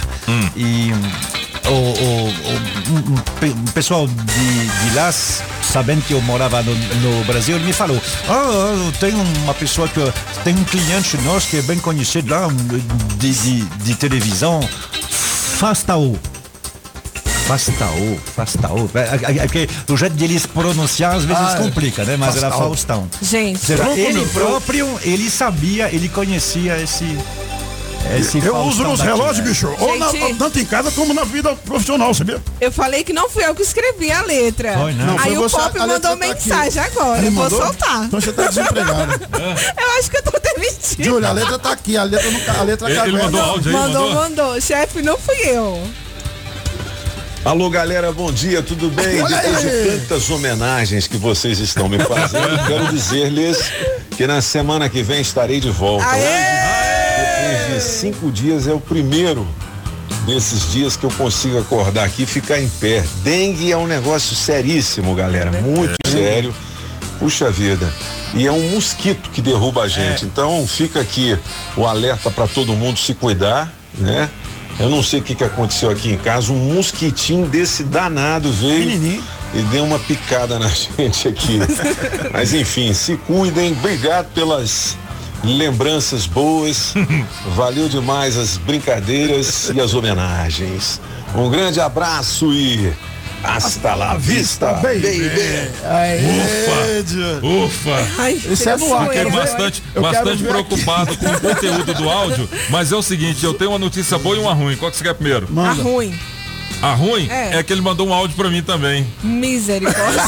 E hum, o, o, o- pe- pessoal de, de lá, sabendo que eu morava no, no Brasil, ele me falou: Ah, tem uma pessoa que. Tem um cliente nosso que é bem conhecido lá, de, de, de televisão, Fastao. Fastao, Fastao. É, é, é porque o jeito de eles pronunciar às vezes Ah, é. complica, né? Mas era. Faustão. Gente, Louco, ele próprio, ele sabia, ele conhecia esse. Esse Eu uso nos daqui, relógios, né? bicho. Ou na- Gente. tanto em casa como na vida profissional, sabia? eu falei que não fui eu que escrevi a letra. Foi, não. Não, Aí o Pop mandou tá aqui. mensagem agora. Ele eu vou mandou? soltar. Então você tá desempregado. Eu acho que eu tô demitido. Júlia, a letra tá aqui, a letra, não, a letra Ele- ele mandou áudio aí, Mandou, mandou? mandou. Chefe, não fui eu. Alô, galera, bom dia, tudo bem? Depois de tantas homenagens que vocês estão me fazendo, quero dizer-lhes que na semana que vem estarei de volta. Depois de cinco dias é o primeiro desses dias que eu consigo acordar aqui e ficar em pé. Dengue é um negócio seríssimo, galera, muito sério. Puxa vida. E é um mosquito que derruba a gente. Então fica aqui o alerta para todo mundo se cuidar, né? Eu não sei o que, que aconteceu aqui em casa. Um mosquitinho desse danado veio e deu uma picada na gente aqui. Mas enfim, se cuidem. Obrigado pelas lembranças boas. Valeu demais as brincadeiras e as homenagens. Um grande abraço e hasta la vista, baby. Ufa! Ufa! Ai, Esse é no ar, Fiquei quero ver. bastante, Eu bastante preocupado com o conteúdo do áudio, mas é o seguinte, eu tenho uma notícia boa e uma ruim. Qual que você quer primeiro? Tá ruim. A ruim É. é. que ele mandou um áudio pra mim também. Misericórdia.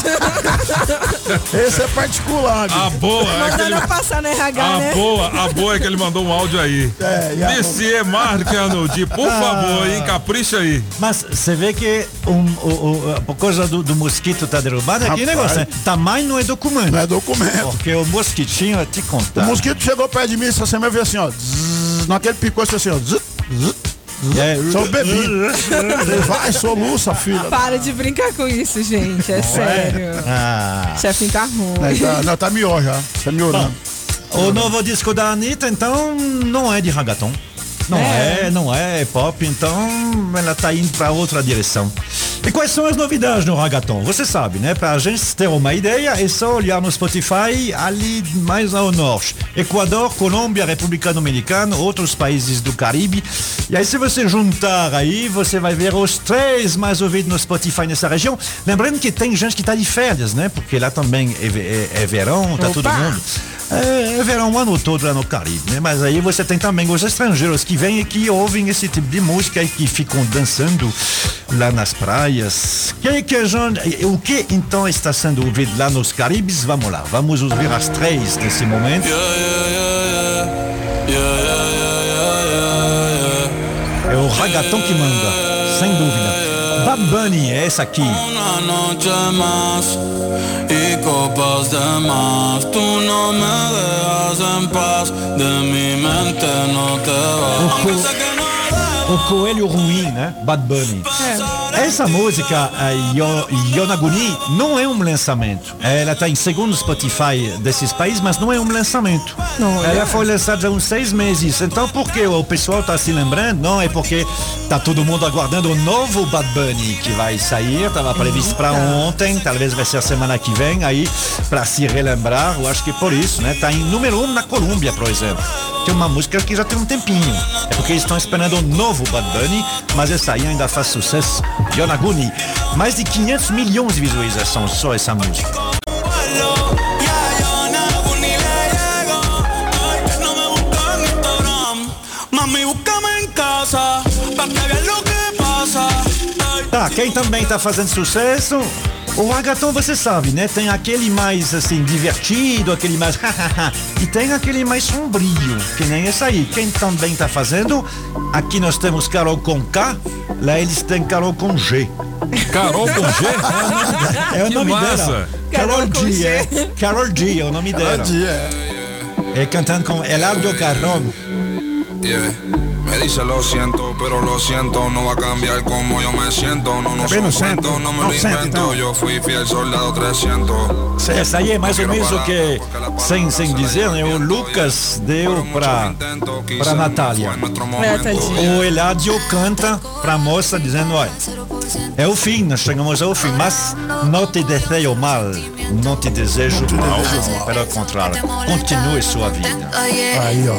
Esse é particular. A boa é que Mandando ele... eu passar na RH, A né? boa, a boa é que ele mandou um áudio aí. É, e a- por favor, hein, capricha aí. Mas você vê que um, o, o, por causa do, do mosquito tá derrubado, aqui negócio, né? Tamanho não é documento. Não é documento. Porque o mosquitinho, eu te O contar. mosquito chegou perto de mim essa semana e veio assim, ó. Zzz, naquele picou assim, ó. Zzz, zzz, É, Só bebi. Falei, Vai, soluça, filha. Para de brincar com isso, gente. É sério. Ah. Chefinho tá ruim. Não, tá, não, tá melhor já. Tá melhorando. O novo disco da Anitta, então, não é de ragaton. Não é. não é, é pop, então ela tá indo para outra direção. E quais são as novidades no ragaton? Você sabe, né? Pra gente ter uma ideia, é só olhar no Spotify ali mais ao norte. Equador, Colômbia, República Dominicana, outros países do Caribe. E aí se você juntar aí, você vai ver os três mais ouvidos no Spotify nessa região. Lembrando que tem gente que tá de férias, né? Porque lá também é, é- é verão, tá todo Opa! mundo. É, é verão o ano todo lá no Caribe, né? Mas aí você tem também os estrangeiros que vêm e que ouvem esse tipo de música e que ficam dançando lá nas praias. Que, que gente- o que então está sendo ouvido lá nos Caribes? Vamos lá, vamos ouvir as três nesse momento. É o ragaton que manda, sem dúvida. Bad Bunny é essa aqui. Noche más y copas de más. No me dejas en paz, de mi mente no te vas. O, co- o Coelho Ruim, né? Bad Bunny. Essa música, Yo- Yonaguni, não é um lançamento. Ela está em segundo Spotify desses países, mas não é um lançamento. Ela foi lançada há uns seis meses. Então, por que o pessoal está se lembrando? Não, é porque tá todo mundo aguardando o novo Bad Bunny que vai sair. Estava previsto para ontem, talvez vai ser a semana que vem. Aí, para se relembrar, eu acho que é por isso, né? Tá em número um na Colômbia, por exemplo. Que é uma música que já tem um tempinho. É porque eles estão esperando o novo Bad Bunny, mas essa aí ainda faz sucesso. Yonaguni, mais de 500 milhões de visualizações só essa música. Tá, quem também tá fazendo sucesso? O Ragaton, você sabe, né? Tem aquele mais, assim, divertido, aquele mais hahaha. e tem aquele mais sombrio, que nem esse aí. Quem também tá fazendo? Aqui nós temos Carol com K, lá eles têm Carol com G. Carol com G? É o nome massa. dela. Carol Carol com G, G. é. Carol G é o nome Carol dela. G, é. É cantando com Elardo Carrón. Yeah. Me dice lo siento, pero lo siento, no va a cambiar como yo me siento. No, no não cuento, no me Não lo invento. Yo fui fiel soldado 300. Essa aí é mais ou menos o que, sem, sem dizer, né? O Lucas deu pra, pra Natália. É. O Eladio canta pra moça dizendo, olha, é o fim, nós chegamos ao fim, mas não te desejo mal, não te desejo mal, pelo contrário, continue sua vida. Aí, ó.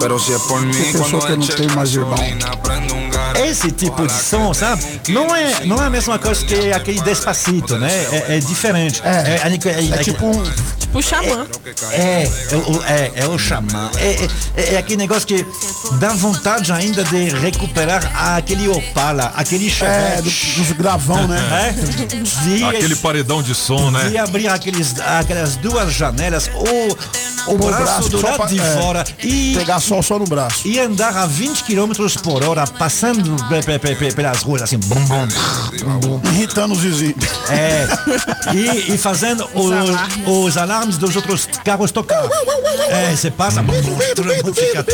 Pero si es por mí, Pessoa cuando que não tem mais irmão. Esse tipo de som, sabe? Não é, não é a mesma coisa que aquele despacito, né? É, é diferente. É, é, é tipo um. Tipo xamã. É, é, o- é, é o xamã. É, é, é aquele negócio que dá vontade ainda de recuperar aquele Opala, aquele Chevette. É, do- dos gravão, né? É, de, Aquele paredão de som, né? de abrir aqueles, aquelas duas janelas, o, o O braço, braço do lado pra- de é, fora e Pegar sol só no braço. e andar a 20 km por hora, passando pe- pe- pe- pe- pelas ruas assim, bum, bum, bum, bum. Irritando os vizinhos. É, e, e fazendo o- os alarmes dos outros carros tocar. É, você passa, bum, bum, mundo fica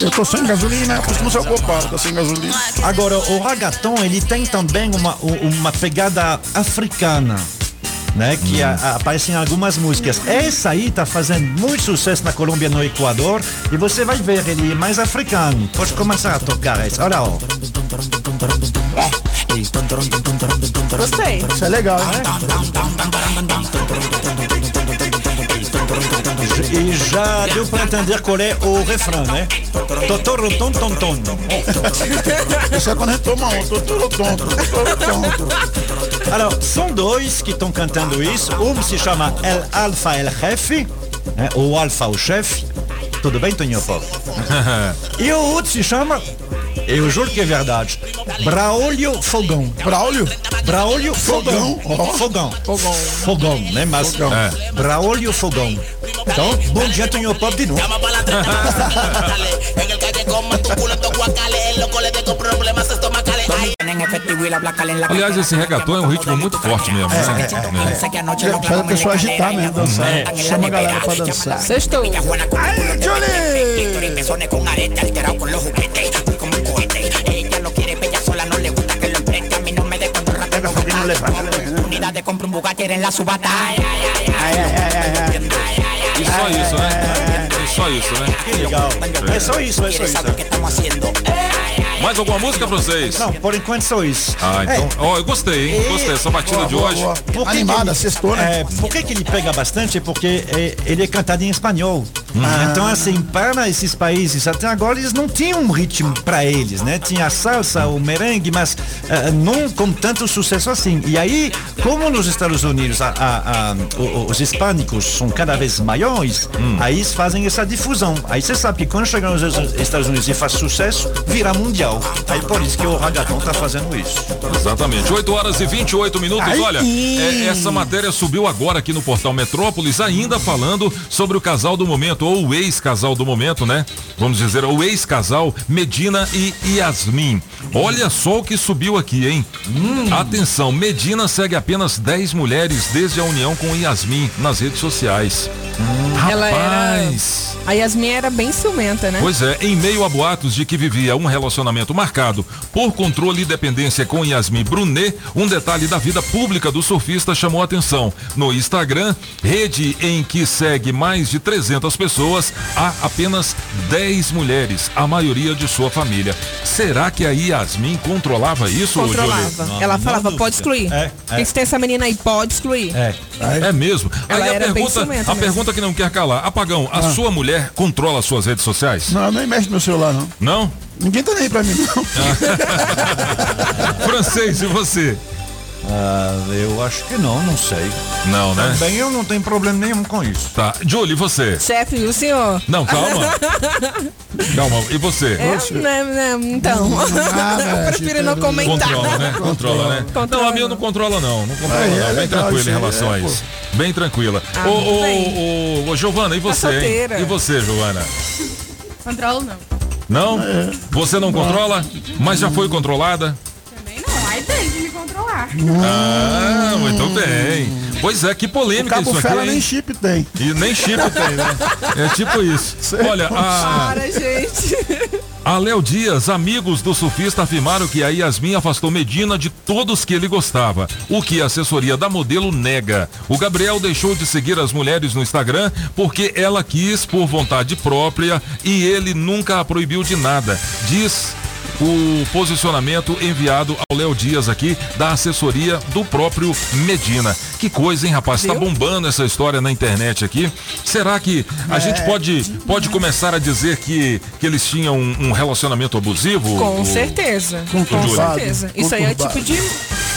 Eu tô sem gasolina, eu costumo ser o culpado, tá sem gasolina. Agora, o ragaton, ele tem também uma, uma pegada africana. Né, que a- a- aparece em algumas músicas. Essa aí tá fazendo muito sucesso na Colômbia, no Equador, e você vai ver, ele é mais africano. Pode começar a tocar essa. Olha, ó. Gostei. Isso é legal, né? E já deu pra entender qual é o refrão, né? Totoro tom tom tom. Isso é quando a gente toma um, todo tonto. Alors, são dois que estão cantando isso. Um se chama El Alfa El Jefe, né? o Alfa o chefe. Tudo bem, Toninho Pop? E o outro se chama, eu juro que é verdade, Braulio Fogão. Braulio? Braulio Fogão. Fogão. Fogão. Fogão, né? Mas é. Braulio Fogão. Então, bom dia, Toninho Pop de novo. Aliás, esse reggaeton é um ritmo muito forte mesmo, né? É. Que anoche lo Faz a pessoa agitar mesmo, dançar. É. Chama a galera pra dançar. Sextou. Ay, Julie rápido Unidad de compra un Bugatti en la subata Ay, ay, ay, ay, E só isso, né? É só isso, né? Que legal. É só isso, é só isso. Mais alguma música pra vocês? Não, por enquanto só isso. Ah, então. Ó, eu gostei, hein? Gostei. Essa batida de hoje. Por que Animada, ele- sextou, né? É, por que, que ele pega bastante? É porque é, ele é cantado em espanhol. Então, assim, para esses países, até agora eles não tinham um ritmo para eles, né? Tinha a salsa, o merengue, mas eh, não com tanto sucesso assim. E aí, como nos Estados Unidos a- a- a- os hispânicos são cada vez maiores, aí eles fazem essa difusão. Aí você sabe que quando chega nos Estados Unidos e faz sucesso, vira mundial. Aí por isso que o Ragaton tá fazendo isso. Exatamente. 8 horas e 28 minutos. Ai, Olha, é, essa matéria subiu agora aqui no portal Metrópolis, ainda falando sobre o casal do momento, ou o ex-casal do momento, né? Vamos dizer, o ex-casal Medina e Yasmin. Olha só o que subiu aqui, hein? Atenção, Medina segue apenas 10 mulheres desde a união com Yasmin nas redes sociais. Ela era. Rapaz. A Yasmin era bem ciumenta, né? Pois é, em meio a boatos de que vivia um relacionamento marcado por controle e dependência com Yasmin Brunet, um detalhe da vida pública do surfista chamou a atenção. No Instagram, rede em que segue mais de 300 pessoas, há apenas 10 mulheres, a maioria de sua família. Será que a Yasmin controlava isso? Controlava. Ela falava, pode excluir. É, O que tem essa menina aí? Pode excluir. É. É mesmo. Ela Aí a pergunta, a mesmo. pergunta que não quer calar. Apagão, a Ah. sua mulher controla suas redes sociais? Não, nem mexe no celular, não. Não? Ninguém tá nem aí pra mim, não. Francês, e você? Ah, eu acho que não, não sei. Não, né? Também eu não tenho problema nenhum com isso. Tá. Julie, e você? Chefe, e o senhor? Não, calma. Calma, e você? É, né, né, então. eu prefiro não comentar. Controla, né? Controla, né? Não, a minha não controla não, não controla não. é Bem legal tranquila em relação é, a pô. isso. Bem tranquila. Ah, Ô, ô, ô, ô, Giovana, e você. E você, Giovana? Controlo não. Não? Você não controla? Mas já foi controlada? Também não. Aí tem que me controlar. Ah, muito bem. Pois é, que polêmica isso aqui, Fera hein? nem chip tem. E nem chip tem, né? É tipo isso. Olha, a, Para, gente. a Léo Dias, amigos do surfista afirmaram que a Yasmin afastou Medina de todos que ele gostava, o que a assessoria da modelo nega. O Gabriel deixou de seguir as mulheres no Instagram porque ela quis por vontade própria e ele nunca a proibiu de nada. Diz o posicionamento enviado ao Léo Dias aqui da assessoria do próprio Medina. Que coisa, hein, rapaz? Tá Viu? bombando essa história na internet aqui. Será que a gente pode, pode começar a dizer que, que eles tinham um, um relacionamento abusivo? Com O- certeza. Com Conturbado. certeza. Isso aí é tipo de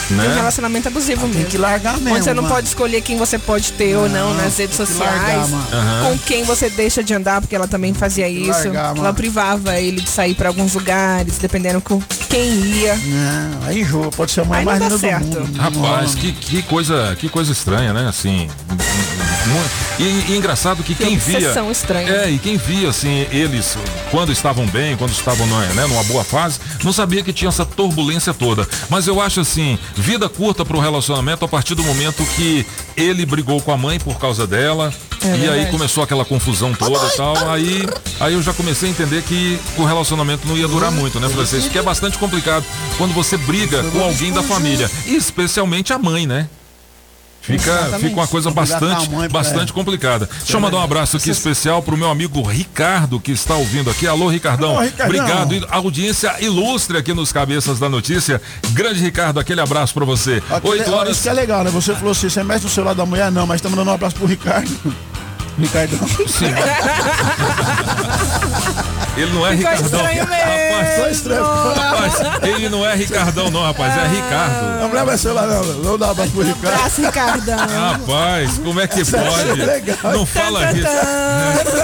Né? um relacionamento abusivo mesmo. Tem que largar mesmo. Onde você não mano. pode escolher quem você pode ter ou não Não, nas redes que sociais. largar. Com quem você deixa de andar, porque ela também fazia isso. largar, ela mano. privava ele de sair pra alguns lugares, dependendo com quem ia. Não, aí enjoa. Pode ser a mãe Aí não mais dá linda do certo. mundo. Rapaz, que, que coisa, que coisa estranha, né? Assim, e, e engraçado que quem via, estranha. é e quem via assim eles quando estavam bem, quando estavam né, numa boa fase, não sabia que tinha essa turbulência toda. Mas eu acho assim, vida curta pro relacionamento a partir do momento que ele brigou com a mãe por causa dela. É e aí começou aquela confusão toda e tal. Aí, aí eu já comecei a entender que o relacionamento não ia durar muito, né, Francisco? Que é bastante complicado quando você briga com alguém da família. E especialmente a mãe, né? Fica, Exatamente. fica uma coisa bastante, a bastante complicada. Deixa eu mandar um abraço aqui especial pro meu amigo Ricardo, que está ouvindo aqui. Alô, Ricardão. Alô, Ricardão. Obrigado. E Audiência ilustre aqui nos Cabeças da Notícia. Grande Ricardo, aquele abraço pra você. Aquele- Oito horas. Isso que é legal, né? Você falou assim, você mexe no celular da mulher? Não, mas estamos dando um abraço pro Ricardo. Ricardão. Sim. Ele não é Ficou Ricardão. estranho Rapaz, estranho. rapaz, ele não é Ricardão, não, rapaz. É Ricardo. A mulher vai celular, não. Dar um abraço pro Ricardo. Abraço, Ricardão. Rapaz, como é que Isso é pode? legal. Não fala isso.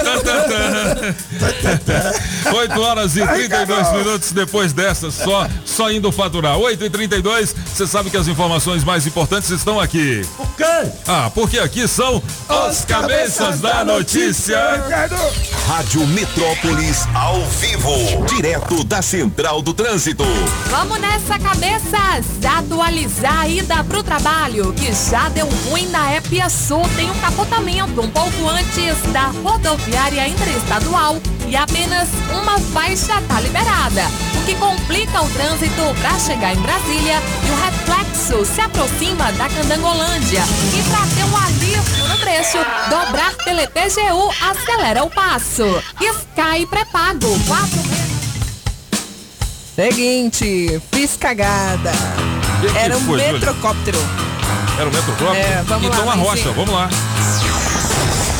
Tan, tan, tan. 8 horas e 32 minutos depois dessa, só, só indo faturar. 8 e 32 você sabe que as informações mais importantes estão aqui. Por quê? Ah, porque aqui são os cabeças da notícia. Ricardo. Rádio Metrópolis ao vivo, direto da Central do Trânsito. Vamos nessa, cabeças! Atualizar a ida pro trabalho, que já deu ruim na Épia Sul. Tem um capotamento um pouco antes da rodoviária interestadual e apenas uma faixa tá liberada. O que complica o trânsito para chegar em Brasília e o reflexo se aproxima da Candangolândia. E para ter um alívio no trecho, dobrar pela PGU acelera o passo. Sky pré-pago, 4 meses. Seguinte, fiz cagada. Que que Era um foi, metrocóptero. Era o metrocóptero? É, vamos lá, então a rocha, Luizinho. vamos lá.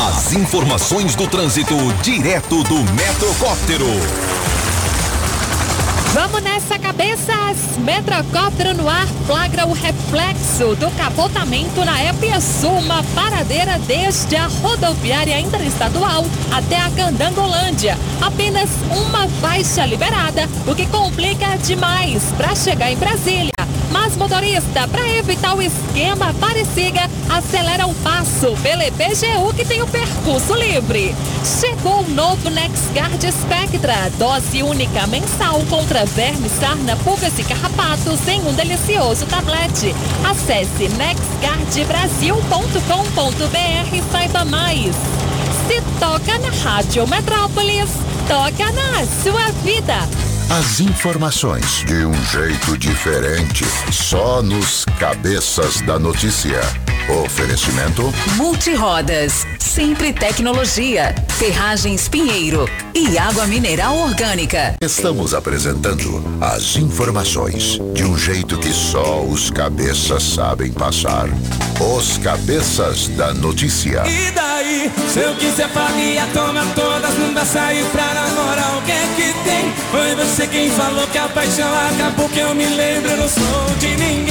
As informações do trânsito direto do Metrocóptero. Vamos nessa, cabeças! Metrocóptero no ar flagra o reflexo do capotamento na Épia Sul, uma paradeira desde a rodoviária interestadual até a Candangolândia. Apenas uma faixa liberada, o que complica demais para chegar em Brasília. Mas motorista, para evitar o esquema Parecida, acelera o passo pela EPGU que tem o percurso livre. Chegou o novo NexGuard Spectra, dose única mensal contra vermes, sarna, pulgas e carrapatos em um delicioso tablete. Acesse nexguardbrasil.com.br e saiba mais. Se toca na Rádio Metrópolis, toca na sua vida. As informações de um jeito diferente, só nos Cabeças da Notícia. Oferecimento Multirodas, Sempre Tecnologia, Ferragens Pinheiro e Água Mineral Orgânica. Estamos apresentando as informações de um jeito que só os cabeças sabem passar. Os cabeças da notícia. E daí, se eu quiser faria, toma todas, não dá sair pra namorar, o que é que tem? Foi você quem falou que a paixão acabou, que eu me lembro, eu não sou de ninguém.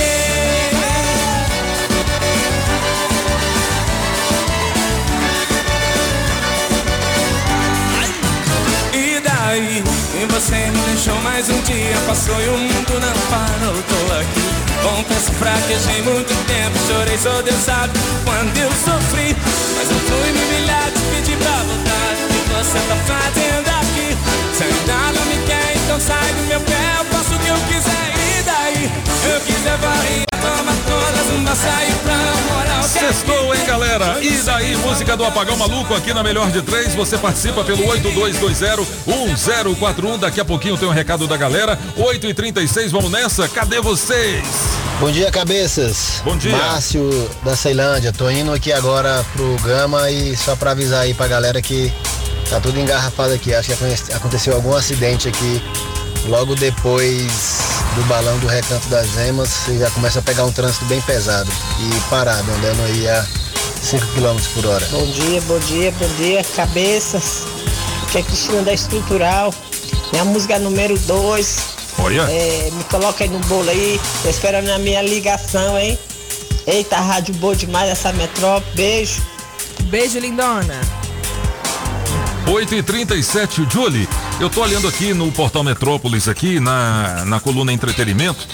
E você me deixou mais um dia, passou e o mundo não parou, tô aqui. Confesso, fraquejei muito tempo, chorei, só Deus sabe quando eu sofri. Mas eu fui me humilhar, te pedi pra voltar. O que você tá fazendo aqui? Se ainda não me quer, então sai do meu pé, eu faço o que eu quiser. Eu quiser varrer, toma todas, pra é que Sextou, hein, galera? E daí, música do Apagão Maluco aqui na Melhor de Três. Você participa pelo 8220-1041. Daqui a pouquinho tem um recado da galera. 8 e 36 vamos nessa? Cadê vocês? Bom dia, cabeças. Bom dia. Márcio da Ceilândia. Tô indo aqui agora pro Gama e só pra avisar aí pra galera que tá tudo engarrafado aqui. Acho que aconte- aconteceu algum acidente aqui logo depois do balão do Recanto das Emas. Você já começa a pegar um trânsito bem pesado e parado, andando aí a 5 km por hora. Bom dia, bom dia, bom dia, cabeças. Aqui é Cristina da Estrutural. Minha música é número 2. Olha. me coloca aí no bolo aí. Tô esperando a minha ligação, hein? Eita, rádio boa demais essa metrópole. Beijo. Beijo, lindona. 8 e 37 Julie, eu tô olhando aqui no portal Metrópolis, aqui na, na coluna entretenimento.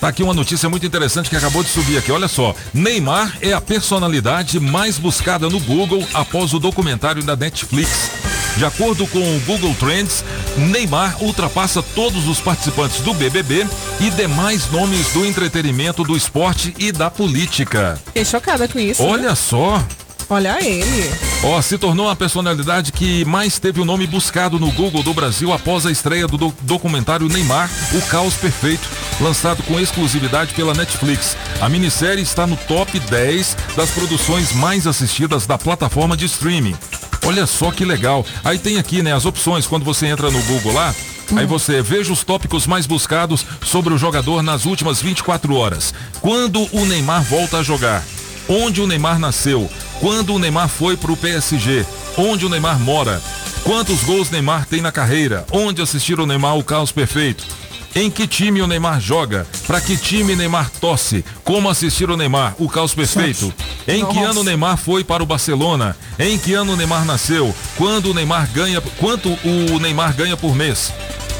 Tá aqui uma notícia muito interessante que acabou de subir aqui. Olha só, Neymar é a personalidade mais buscada no Google após o documentário da Netflix. De acordo com o Google Trends, Neymar ultrapassa todos os participantes do BBB e demais nomes do entretenimento, do esporte e da política. Fiquei chocada com isso. né? Olha só. Olha ele. Ó, se tornou a personalidade que mais teve o nome buscado no Google do Brasil após a estreia do doc- documentário Neymar, O Caos Perfeito, lançado com exclusividade pela Netflix. A minissérie está no top 10 das produções mais assistidas da plataforma de streaming. Olha só que legal. Aí tem aqui, né, as opções quando você entra no Google lá. Aí você veja os tópicos mais buscados sobre o jogador nas últimas 24 horas. Quando o Neymar volta a jogar? Onde o Neymar nasceu? Quando o Neymar foi pro PSG? Onde o Neymar mora? Quantos gols Neymar tem na carreira? Onde assistir o Neymar o caos perfeito? Em que time o Neymar joga? Para que time Neymar torce? Como assistir o Neymar? O caos perfeito. Em que ano o Neymar foi para o Barcelona? Em que ano o Neymar nasceu? Quando o Neymar ganha? Quanto o Neymar ganha por mês?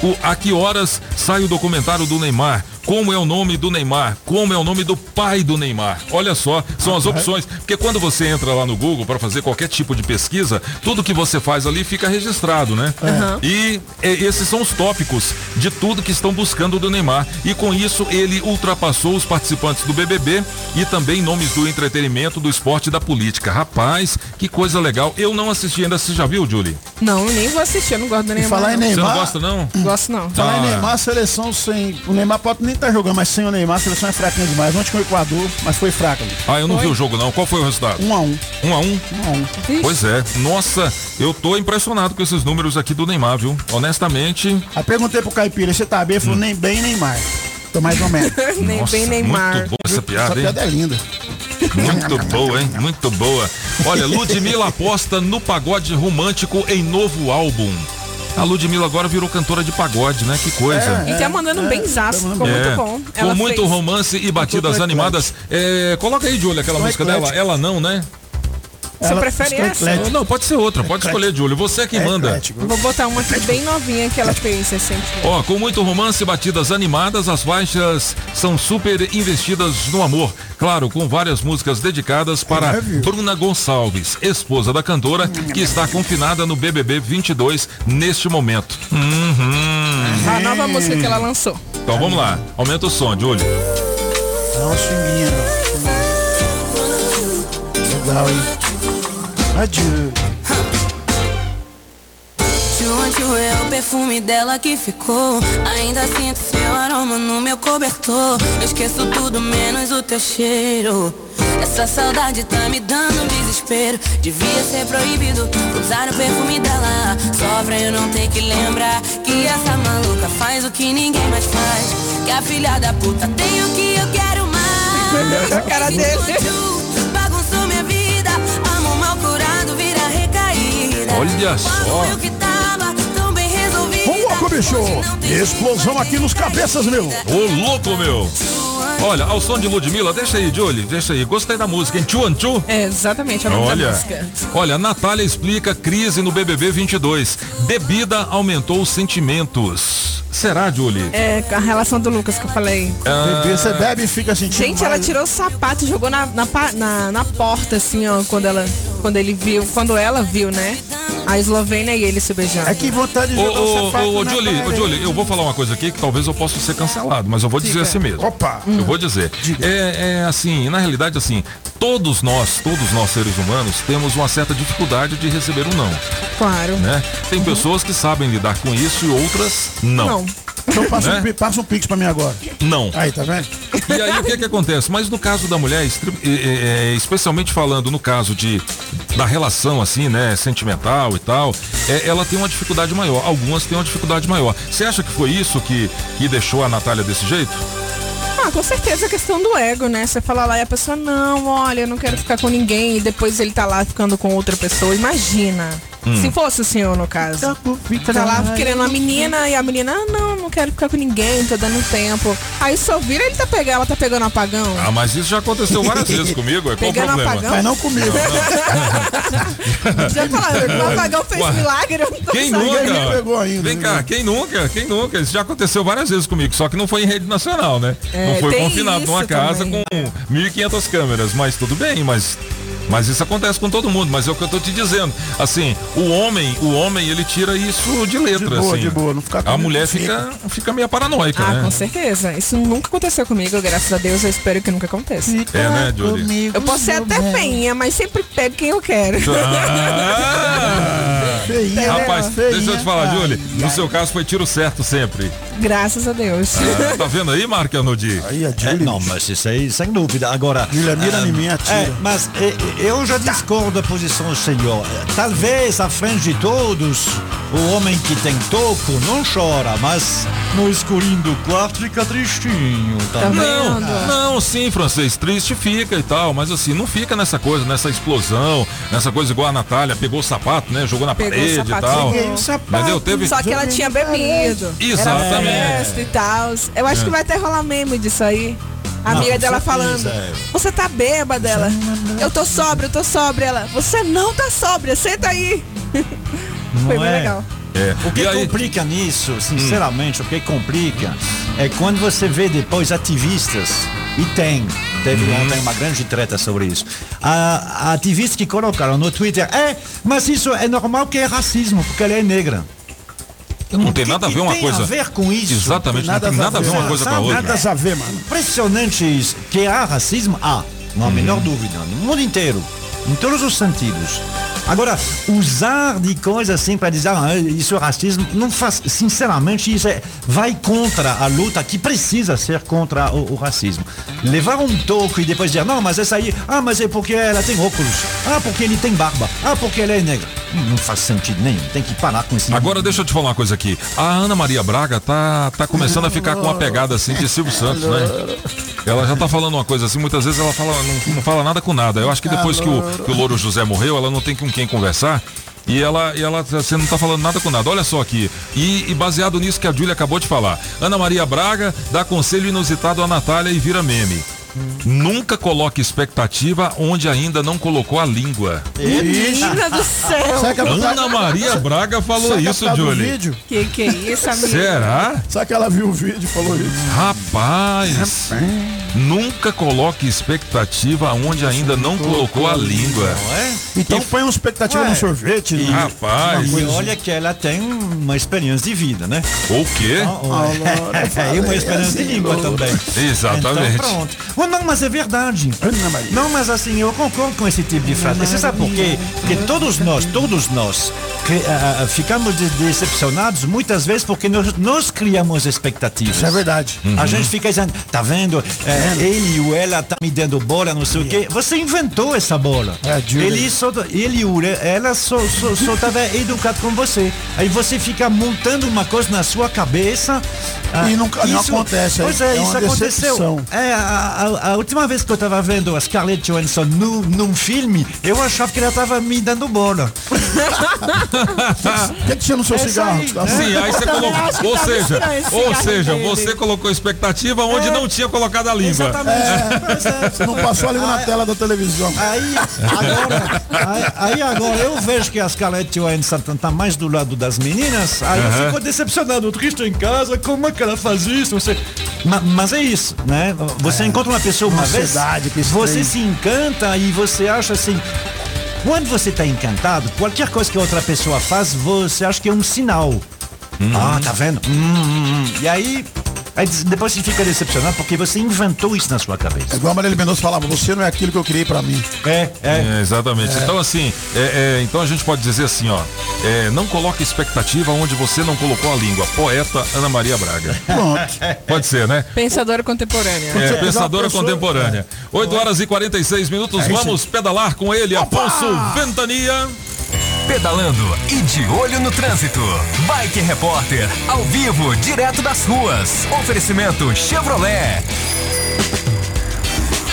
O, a que horas sai o documentário do Neymar? Como é o nome do Neymar? Como é o nome do pai do Neymar? Olha só, são as opções. Porque quando você entra lá no Google para fazer qualquer tipo de pesquisa, tudo que você faz ali fica registrado, né? Uhum. E é, esses são os tópicos de tudo que estão buscando do Neymar. E com isso ele ultrapassou os participantes do BBB e também nomes do entretenimento, do esporte e da política. Rapaz, que coisa legal. Eu não assisti ainda. Você já viu, Julie? Não, nem vou assistir, eu não gosto do Neymar. falar em não. Neymar- Você não gosta, não? Gosto não. Falar Ah. em Neymar, seleção sem. O Neymar pode nem estar jogando, mas sem o Neymar, a seleção é fraquinha demais. Ontem com o Equador, mas foi fraca. ali. Ah, eu não vi o jogo, não. Qual foi o resultado? Um a um. Um a um? Um a um. Pois é. Nossa, eu tô impressionado com esses números aqui do Neymar, viu? Honestamente. Aí perguntei pro Caipira, você tá bem? Ele falou, nem bem, nem mar. Tô mais ou menos. Nem Nossa, bem Neymar. Muito boa essa piada, Essa hein? piada é linda. Muito boa, hein? Muito boa. Olha, Ludmilla aposta no pagode romântico em novo álbum. A Ludmilla agora virou cantora de pagode, né? Que coisa. E tá mandando bem zaço, ficou É, muito bom. Com Ela muito fez. romance e batidas animadas. É, coloca aí, Júlia, aquela Sou música dela. Ela não, né? Você prefere essa? eclético. Não, pode ser outra, pode escolher, Júlio. Você é quem manda. Vou botar uma aqui bem novinha que ela fez recentemente. Ó, com muito romance e batidas animadas, as faixas são super investidas no amor. Claro, com várias músicas dedicadas para Bruna Gonçalves, esposa da cantora, que está confinada no BBB 22 neste momento. Uhum. A nova música que ela lançou. Então vamos lá, aumenta o som, Júlio. Swinguinha, ó. Legal, hein? Adieu. Chuanchu é o perfume dela que ficou. Ainda sinto seu aroma no meu cobertor. Eu esqueço tudo menos o teu cheiro. Essa saudade tá me dando desespero. Devia ser proibido usar o perfume dela. Só pra eu não ter que lembrar que essa maluca faz o que ninguém mais faz. Que a filha da puta tem o que eu quero mais. A cara dele. Olha só. Louco, bicho! Explosão aqui nos cabeças, meu! Ô louco, meu! Olha, ao som de Ludmilla, deixa aí, Julie, deixa aí. Gostei da música, hein? Tchuan Tchu. É, exatamente, é Olha, música. olha, Natália explica crise no BBB 22. Bebida aumentou os sentimentos. Será, Julie? É, com a relação do Lucas que eu falei. Ah, Bebê, você bebe e fica sentindo Gente, ela tirou o sapato e jogou na, na, na, na porta, assim, ó, quando ela. Quando ele viu, quando ela viu, né? A Eslovênia e ele se beijando. É que vontade de Ô, jogar o ô, ô, Julie, ô. Julie, eu vou falar uma coisa aqui que talvez eu possa ser cancelado, mas eu vou dizer Diga. assim mesmo. Opa! Eu vou dizer. É, é assim, na realidade, assim, todos nós, todos nós seres humanos, temos uma certa dificuldade de receber um não, Claro. né? Tem pessoas que sabem lidar com isso e outras não. Não. Então passa, Né? um, passa um pix pra mim agora. Não. Aí, tá vendo? E aí o que que acontece? Mas no caso da mulher, é, é, é, especialmente falando no caso de da relação assim, né, sentimental e tal, é, ela tem uma dificuldade maior. Algumas têm uma dificuldade maior. Você acha que foi isso que, que deixou a Natália desse jeito? Ah, com certeza a questão do ego, né? Você fala lá e a pessoa, não, olha, eu não quero ficar com ninguém. E depois ele tá lá ficando com outra pessoa. Imagina. Hum. Se fosse o senhor, no caso. Você tá lá querendo uma menina e a menina, ah, não, não quero ficar com ninguém, tô dando tempo. Aí só vira ele tá pegando, ela tá pegando apagão. Ah, mas isso já aconteceu várias vezes comigo. É qual o Pegando problema? apagão? Mas não comigo. Já falaram, o apagão fez Ué. milagre, eu não tô Quem nunca? Ninguém pegou ainda, Vem né? cá, quem nunca? Quem nunca? Isso já aconteceu várias vezes comigo, só que não foi em rede nacional, né? É, não foi confinado numa casa também. com 1.500 câmeras, mas tudo bem, mas mas isso acontece com todo mundo, mas é o que eu tô te dizendo. Assim, o homem, o homem, ele tira isso de letra, De boa, assim. de boa, não fica A mulher fica, fica meio paranoica, Ah, né? com certeza. Isso nunca aconteceu comigo, graças a Deus, eu espero que nunca aconteça. É, né, Julie? Eu posso ser até feinha, mas sempre pego quem eu quero. Ah! Feinha, Rapaz, feinha. deixa eu te falar, Ai, Julie. No seu caso foi tiro certo sempre. Graças a Deus. Ah, tá vendo aí, Marco Arnoldi? Aí a É, Julie. não, mas isso aí, sem dúvida. Agora. Julia, mira ah, em mim, atira. é, mas é, eu já discordo da posição do senhor. Talvez, à frente de todos, o homem que tem toco não chora, mas no escurinho do quarto fica tristinho. Tá? Tá Não, não, sim, francês, triste fica e tal, mas assim, não fica nessa coisa, nessa explosão, nessa coisa igual a Natália, pegou o sapato, né, jogou na Pegou o parede e sapato, tal. peguei o sapato. Entendeu? Teve... Só que ela tinha bebido. Exatamente. Era festa e tal. Eu acho É. que vai até rolar meme disso aí. A amiga dela falando, é. você tá bêbada dela. Eu tô sóbria, eu tô sóbria. Ela, você não tá sóbria, senta aí. Foi Não bem é? legal. É. O que aí, complica nisso, sinceramente, o que complica é quando você vê depois ativistas, e tem, teve Uhum. ontem uma grande treta sobre isso, a, a ativista que colocaram no Twitter, é, mas isso é normal que é racismo, porque ela é negra. Não tem nada a ver uma tem coisa. a ver com isso? Exatamente, não tem nada a ver uma coisa com a outra. Nada a ver, mano. Impressionante isso. Que há racismo? Há, não há a menor dúvida. No mundo inteiro. Em todos os sentidos. Agora, usar de coisas assim para dizer ah, isso é racismo, não faz, sinceramente, isso é, vai contra a luta que precisa ser contra o, o racismo. Levar um toco e depois dizer, não, mas essa aí, ah, mas é porque ela tem óculos, ah, porque ele tem barba, ah, porque ela é negra. Hum, Não faz sentido nenhum, tem que parar com esse. Agora deixa eu te falar uma coisa aqui. A Ana Maria Braga tá, tá começando a ficar com uma pegada assim de Silvio Santos, né? Ela já tá falando uma coisa assim, muitas vezes ela fala, não, não fala nada com nada. Eu acho que depois que o, que o Louro José morreu, ela não tem com quem conversar. E ela, e ela você não tá falando nada com nada. Olha só aqui. E, e baseado nisso que a Júlia acabou de falar. Ana Maria Braga dá conselho inusitado à Natália e vira meme. Nunca coloque expectativa onde ainda não colocou a língua. Menina do céu. Ana Maria Braga falou isso, tá Julie. vídeo? Que que é isso, amiga? Será? Será que ela viu o vídeo e falou isso? Rapaz, nunca coloque expectativa onde ainda não colocou a língua. Não é? Então põe uma expectativa Ué. no sorvete. E, né? Rapaz, e olha que ela tem uma experiência de vida, né? o quê? É, e uma esperança de língua também. Exatamente. Então, pronto. Oh, não, mas é verdade. Não, mas assim, eu concordo com esse tipo de frase. Você sabe por quê? Porque todos nós, todos nós, cri- ah, ah, ficamos de- decepcionados muitas vezes porque nós, nós criamos expectativas. Isso é verdade. A gente fica dizendo, tá vendo? É, ele ou ela tá me dando bola, não sei o quê. Você inventou essa bola. ele só, ele ou ela só, só, só tava educado com você. Aí você fica montando uma coisa na sua cabeça. ah, E nunca- não acontece, Pois é é, isso aconteceu. É, a, a- a última vez que eu tava vendo a Scarlett Johansson num, num filme, eu achava que ela tava me dando bola. O que, que tinha no seu Essa cigarro? aí, Tá- Sim, aí você colocou. Ou tá seja, ou seja, você colocou expectativa onde não tinha colocado a língua. Você não passou ali na tela da televisão. Aí agora, aí, aí agora eu vejo que a Scarlett Johansson tá mais do lado das meninas, aí eu Aham. fico decepcionado, triste em casa, como é que ela faz isso? Você... Ma- mas é isso, né? Você encontra uma pessoa uma Uma vez, você se encanta e você acha assim. Quando você está encantado, qualquer coisa que outra pessoa faz, você acha que é um sinal. Ah, tá vendo? Hum, hum, hum. E aí, aí depois você fica decepcionado porque você inventou isso na sua cabeça. É igual a Marília Mendonça falava, você não é aquilo que eu criei pra mim. É, É, exatamente. Então, assim, é, é, então a gente pode dizer assim, ó. é, não coloque expectativa onde você não colocou a língua. Poeta Ana Maria Braga. Pronto. Pode ser, né? Pensadora contemporânea. É, pensadora contemporânea. 8 horas e 46 minutos, É vamos pedalar com ele, Afonso Ventania. Pedalando e de olho no trânsito. Bike Repórter, ao vivo, direto das ruas. Oferecimento Chevrolet.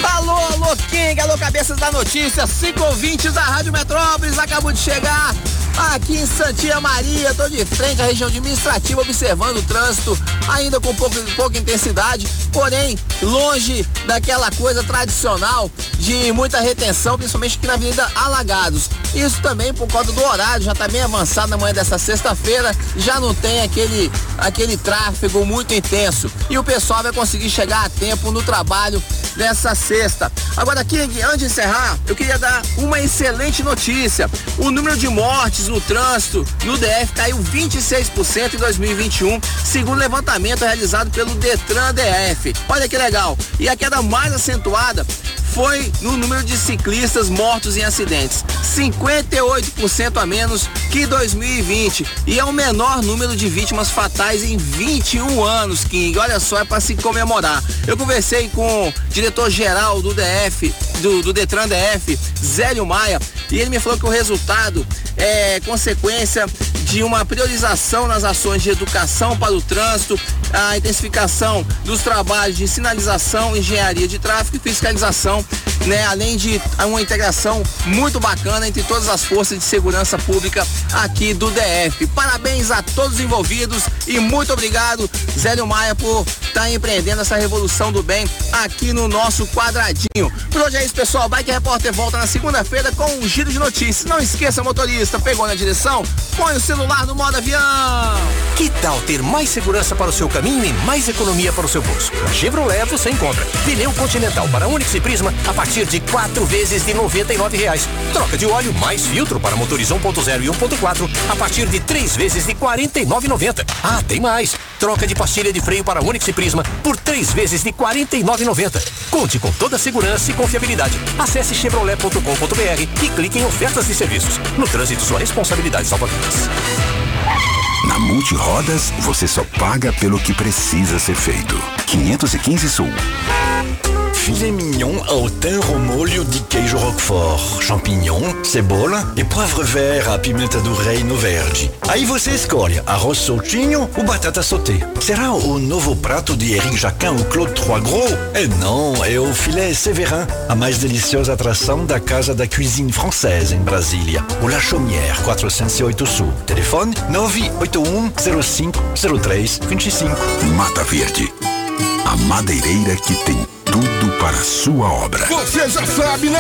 Alô, alô, King, alô, cabeças da notícia, cinco ouvintes da Rádio Metrópolis, acabou de chegar aqui em Santia Maria, tô de frente à região administrativa observando o trânsito, ainda com pouco, pouca intensidade, porém longe daquela coisa tradicional de muita retenção, principalmente aqui na Avenida Alagados. Isso também por conta do horário, já tá bem avançado na manhã dessa sexta-feira, já não tem aquele, aquele tráfego muito intenso. E o pessoal vai conseguir chegar a tempo no trabalho dessa sexta. Agora, King, antes de encerrar, eu queria dar uma excelente notícia. O número de mortes no trânsito no DF caiu 26% em 2021, segundo levantamento realizado pelo Detran DF. Olha que legal. E a queda mais acentuada foi no número de ciclistas mortos em acidentes, 58% a menos que 2020 e é o menor número de vítimas fatais em 21 anos, King. Olha só, é para se comemorar. Eu conversei com o diretor-geral do DF, do, do Detran DF, Zélio Maia, e ele me falou que o resultado é consequência de uma priorização nas ações de educação para o trânsito, a intensificação dos trabalhos de sinalização, engenharia de tráfego e fiscalização, né? Além de uma integração muito bacana entre todas as forças de segurança pública aqui do DF. Parabéns a todos os envolvidos e muito obrigado, Zélio Maia, por estar empreendendo essa revolução do bem aqui no nosso quadradinho. Por hoje é isso, pessoal. Bike Repórter volta na segunda-feira com um giro de notícias. Não esqueça, motorista, pegou na direção? Põe o celular no modo avião. Que tal ter mais segurança para o seu caminho e mais economia para o seu bolso? Na Chevrolet você encontra pneu Continental para Onix e Prisma a partir de quatro vezes de 99 reais. Troca de óleo mais filtro para motores 1.0 e 1.4 a partir de três vezes de R$ 49,90. Ah, tem mais! Troca de pastilha de freio para Onix e Prisma por três vezes de R$ 49,90. Conte com toda a segurança e confiabilidade. Acesse chevrolet.com.br e clique em ofertas e serviços. No trânsito, sua responsabilidade salva vidas. Na Multirodas, você só paga pelo que precisa ser feito. 515 Sul. Filet mignon ao thym ao molho de queijo roquefort, champignon, cebola e poivre vert à pimenta do reino verde. Aí você escolhe arroz soltinho ou batata sauté. Será o novo prato de Eric Jacquin ou Claude Trois Gros? É não, é o filé Séverin, a mais deliciosa atração da Casa da Cuisine Française em Brasília. O La Chaumière, 408 Sul. Telefone 981 05 03 25. Mata Verde. A madeireira que tem para sua obra. Você já sabe, né?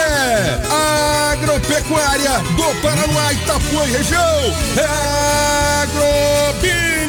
Agropecuária do Paraná, Itapuã e região. É Agrobinha.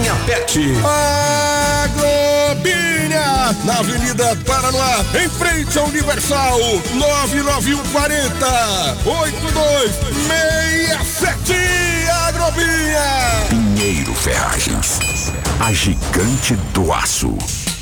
PET. Agrobinha, na Avenida Paranoá, em frente ao Universal, 99140 8267 Agrobinha. Pinheiro Ferragens. A gigante do aço.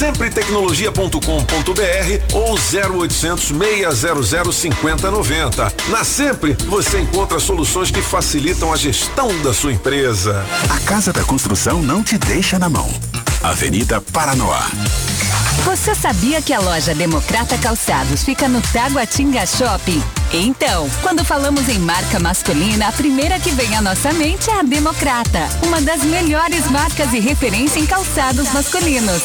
Sempretecnologia.com.br ou 0800 600 5090. Na Sempre você encontra soluções que facilitam a gestão da sua empresa. A Casa da Construção não te deixa na mão. Avenida Paranoá. Você sabia que a loja Democrata Calçados fica no Taguatinga Shopping? Então, quando falamos em marca masculina, a primeira que vem à nossa mente é a Democrata, uma das melhores marcas e referência em calçados masculinos.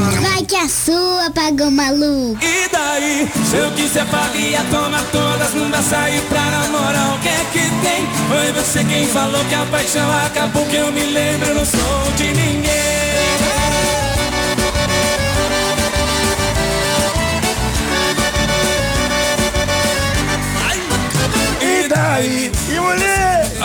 Que a sua pagou maluco. E daí, se eu quiser faria, toma todas, não dá sair pra namorar, o que é que tem? Foi você quem falou que a paixão acabou, que eu me lembro, eu não sou de ninguém. E daí?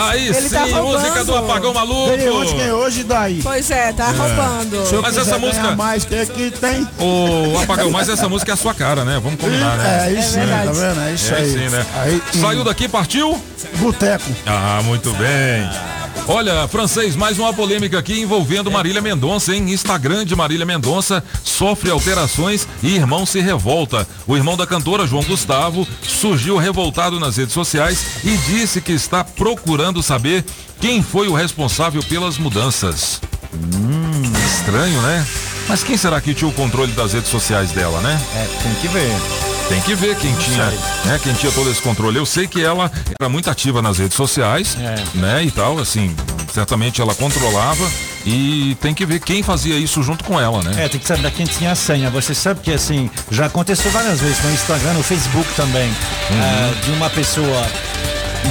Aí Ele sim, tá roubando. música do Apagão Maluco. Ganhei hoje, ganhei hoje, e daí? Pois é, tá roubando. Se eu Mas essa música- mais, o que é que tem? Ô, Apagão, mas essa música é a sua cara, né? Vamos combinar, né? É isso aí, tá vendo? É isso É aí. sim, né? Aí, Saiu daqui, partiu? Boteco. Ah, muito bem. Olha, francês, mais uma polêmica aqui envolvendo Marília Mendonça, hein? Instagram de Marília Mendonça sofre alterações e irmão se revolta. O irmão da cantora, João Gustavo, surgiu revoltado nas redes sociais e disse que está procurando saber quem foi o responsável pelas mudanças. Hum, estranho, né? Mas quem será que tinha o controle das redes sociais dela, né? É, tem que ver. Tem que ver quem tinha, né, quem tinha todo esse controle. Eu sei que ela era muito ativa nas redes sociais, É. né, e tal, assim, certamente ela controlava e tem que ver quem fazia isso junto com ela, né? É, tem que saber quem tinha a senha. Você sabe que assim, já aconteceu várias vezes no Instagram, no Facebook também, ah, de uma pessoa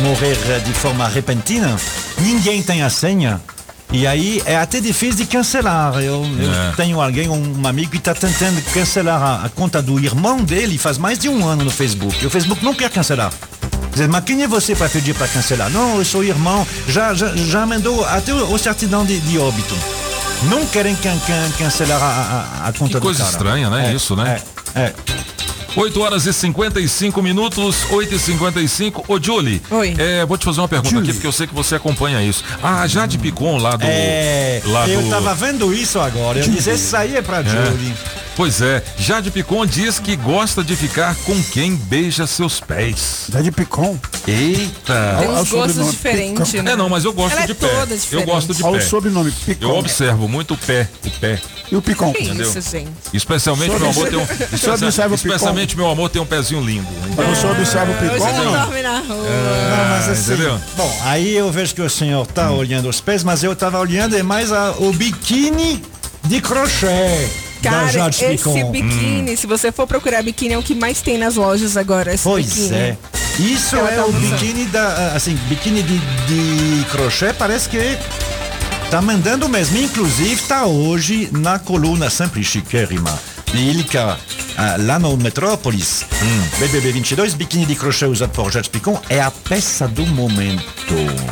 morrer eh, de forma repentina, ninguém tem a senha. E aí é até difícil de cancelar. Eu, eu É. tenho alguém, um amigo que está tentando cancelar a, a conta do irmão dele faz mais de um ano no Facebook. E o Facebook não quer cancelar. Dizer, mas quem é você para pedir para cancelar? Não, eu sou irmão, já, já, já mandou até o, certidão de, de óbito. Não querem can, can- cancelar a, a, a conta Que coisa do cara. estranha, né? É, Isso, né? É, é. 8 horas e 55 minutos, 8 e 55 Ô, Julie. Oi. É, vou te fazer uma pergunta aqui, porque eu sei que você acompanha isso. A Jade Picon lá do. É, lá eu do... tava vendo isso agora. Eu disse, esse aí é pra Julie. Pois é, Jade Picon diz que gosta de ficar com quem beija seus pés. Jade Picon? Eita. Tem uns gostos diferentes, né? É, não, mas eu gosto Ela de é pé. toda Eu gosto de Olha pé. o sobrenome, Picon. Eu observo muito o pé, o pé. E o Picon? Que Entendeu? isso, gente? Especialmente meu amor tem um. observa o Picon. especialmente meu amor tem um pezinho lindo. Mas você observa o Picon? Ou não não? dorme na rua. Não, mas assim, entendeu? bom, aí eu vejo que o senhor tá olhando os pés, mas eu tava olhando é mais a- o biquíni de crochê da Cara, Jade esse Picon. biquíni, se você for procurar biquíni, é o que mais tem nas lojas agora. Esse Pois biquíni. é. Isso Ela é tá o usando. biquíni da, assim, biquíni de, de crochê, parece que tá mandando mesmo. Inclusive tá hoje na coluna sempre chiquérrima. Lílica, ah, lá no Metrópolis, BBB 22, biquíni de crochê usado por Jade Picon é a peça do momento.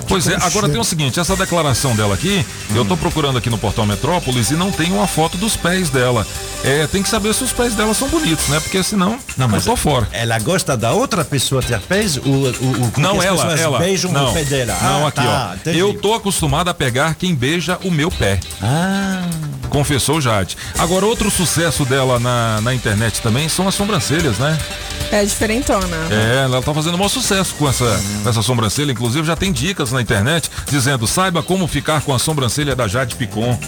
Pois é, agora tem o seguinte, essa declaração dela aqui, eu tô procurando aqui no portal Metrópolis e não tem uma foto dos pés dela. É, tem que saber se os pés dela são bonitos, né? Porque senão Não, mas eu tô fora. Ela gosta da outra pessoa ter pés? O, o, o, Não, ela, ela. beijam não, o pé dela. Não, Ah, aqui, tá, ó. entendi. Eu tô acostumado a pegar quem beija o meu pé. Ah. Confessou Jade. Agora, outro sucesso dela na, na internet também são as sobrancelhas, né? É diferentona. É, ela tá fazendo um maior sucesso com essa, com essa sobrancelha. Inclusive, já tem dicas na internet dizendo: saiba como ficar com a sobrancelha da Jade Picon.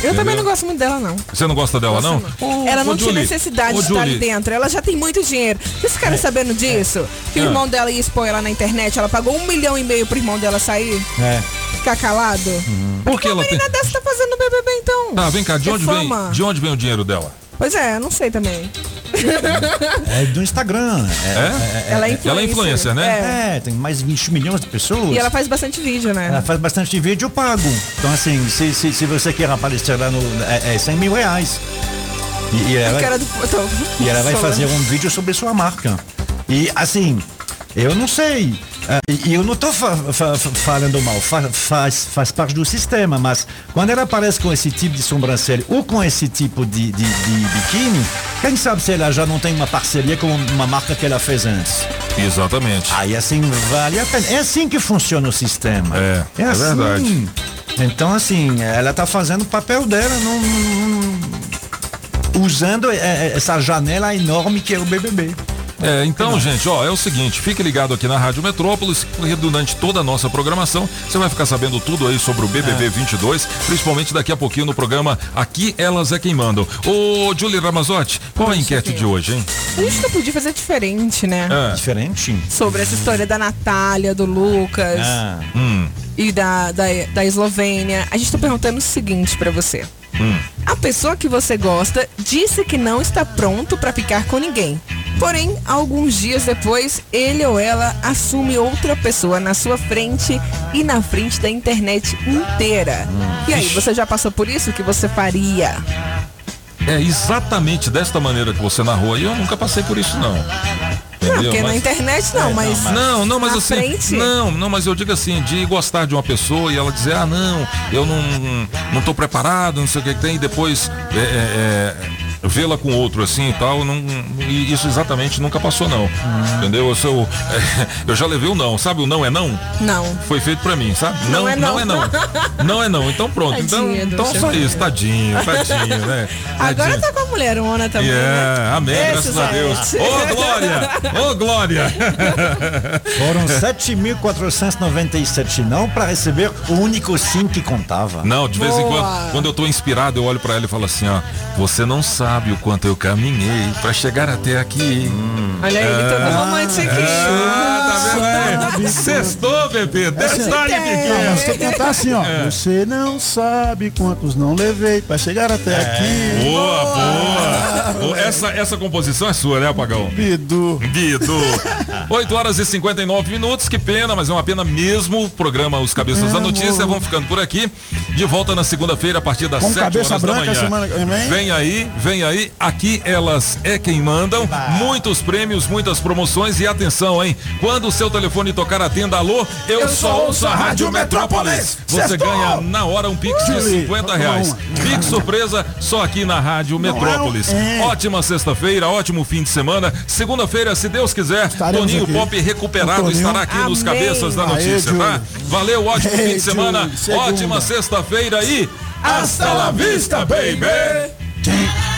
Eu também Entendeu? não gosto muito dela, não. Você não gosta dela, não? Ela não ô, tinha Julie, necessidade ô, de estar ali Julie, dentro. Ela já tem muito dinheiro. Vocês ficaram sabendo disso? Que o É. irmão dela ia expor ela na internet. Ela pagou um milhão e meio pro irmão dela sair. É. Ficar calado. Por que ela tem. menina dessa tá fazendo BBB, então. Tá, vem cá, de É onde, vem, de onde vem o dinheiro dela? Pois é, eu não sei também. É do Instagram. É? Ela é Ela é influencer, né? É, tem mais de 20 milhões de pessoas. E ela faz bastante vídeo, né? Ela faz bastante vídeo, eu pago. Então, assim, se, se, se você quer aparecer lá no. É, é 100 mil reais. E, e ela, Cara do e ela vai fazer um vídeo sobre sua marca. E, assim, eu não sei. Ah, E eu não estou falando mal, fa- faz, faz parte do sistema, mas quando ela aparece com esse tipo de sobrancelha ou com esse tipo de, de, de biquíni, quem sabe se ela já não tem uma parceria com uma marca que ela fez antes. Exatamente. Aí assim vale a pena. É assim que funciona o sistema. É, é assim. verdade. Então assim, ela tá fazendo o papel dela, não, não- usando é, é, essa janela enorme que é o BBB. É, então, gente, ó, é o seguinte, fique ligado aqui na Rádio Metrópolis, porque durante toda a nossa programação, você vai ficar sabendo tudo aí sobre o BBB 22, principalmente daqui a pouquinho no programa Aqui Elas é Quem Mandam. Ô, Julie Ramazotti, qual a enquete de hoje, hein? A gente não podia fazer diferente, né? É. Diferente? Sobre essa história da Natália, do Lucas Ah. Hum, e da, da, da Eslovênia. A gente tá perguntando o seguinte pra você. hum. A pessoa que você gosta disse que não está pronto pra ficar com ninguém. Porém, alguns dias depois, ele ou ela assume outra pessoa na sua frente e na frente da internet inteira. E aí, você já passou por isso? O que você faria? É exatamente desta maneira que você narrou aí, eu nunca passei por isso, não. Não, Entendeu? porque na Mas- internet não, mas. Não, não, mas na assim. frente? Não, não, mas eu digo assim, de gostar de uma pessoa e ela dizer, ah, não, eu não, não tô preparado, não sei o que que tem, e depois é, é, é, vê-la com outro assim e tal, não, e isso exatamente nunca passou, não. Entendeu? Eu, sou, eu já levei o não, sabe? O não é não? Não. Foi feito pra mim, sabe? Não é não. Não é não. Não é não. Então pronto. Então, Tadinha do então só isso, tadinho, tadinho, né? Agora Tadinho. tá com a mulherona também. Yeah, né? amém, Esse graças a Deus. Ô, Glória! Ô, Glória! Foram 7.497 não para receber o único sim que contava. Não, de vez em Boa. quando, quando eu tô inspirado, eu olho pra ela e falo assim, ó, você não sabe o quanto eu caminhei pra chegar até aqui. Olha ele todo romântico. Ah, tá vendo aí? Sextou, bebê. Detalhe Não, pequeno. mas tem que cantar assim, ó. É. Você não sabe quantos não levei pra chegar até aqui. Boa, boa. Boa. Essa, essa composição é sua, né, Apagão? Bidu. Bidu. 8 horas e 59 minutos, que pena, mas é uma pena mesmo. O programa Os Cabeças É, da Notícia vão ficando por aqui. De volta na segunda-feira, a partir das Com 7 cabeça horas da manhã. semana? Vem aí, vem aí. Aqui elas é quem mandam. Muitos prêmios, muitas promoções e atenção, hein? Quando o seu telefone tocar a tenda Alô, eu, Eu só ouço a Rádio Metrópolis. Você Sextou! ganha na hora um Pix de Chile. 50 reais. Pix surpresa só aqui na Rádio Metrópolis. é. Ótima sexta-feira, ótimo fim de semana. Segunda-feira, se Deus quiser, Estaremos Toninho aqui. Pop recuperado Toninho. estará aqui nos Amém. cabeças da Aê, notícia, tá? Júlio. Valeu, ótimo Ei, fim de semana, segunda. ótima sexta-feira e hasta la vista, baby!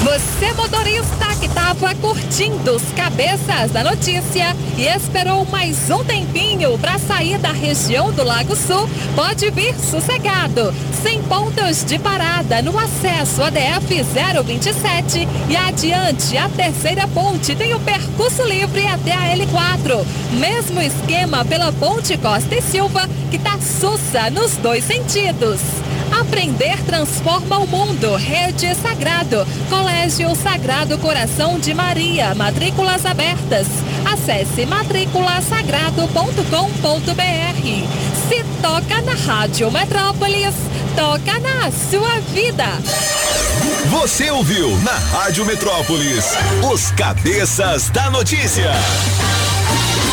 Você motorista que estava curtindo os cabeças da notícia e esperou mais um tempinho para sair da região do Lago Sul, pode vir sossegado, sem pontos de parada no acesso ADF 027 e adiante a terceira ponte tem o percurso livre até a L4. Mesmo esquema pela ponte Costa e Silva, que tá sussa nos dois sentidos. Aprender transforma o mundo. Rede Sagrado. Colégio Sagrado Coração de Maria. Matrículas abertas. Acesse matriculasagrado.com.br. Se toca na Rádio Metrópolis, toca na sua vida. Você ouviu na Rádio Metrópolis os cabeças da notícia.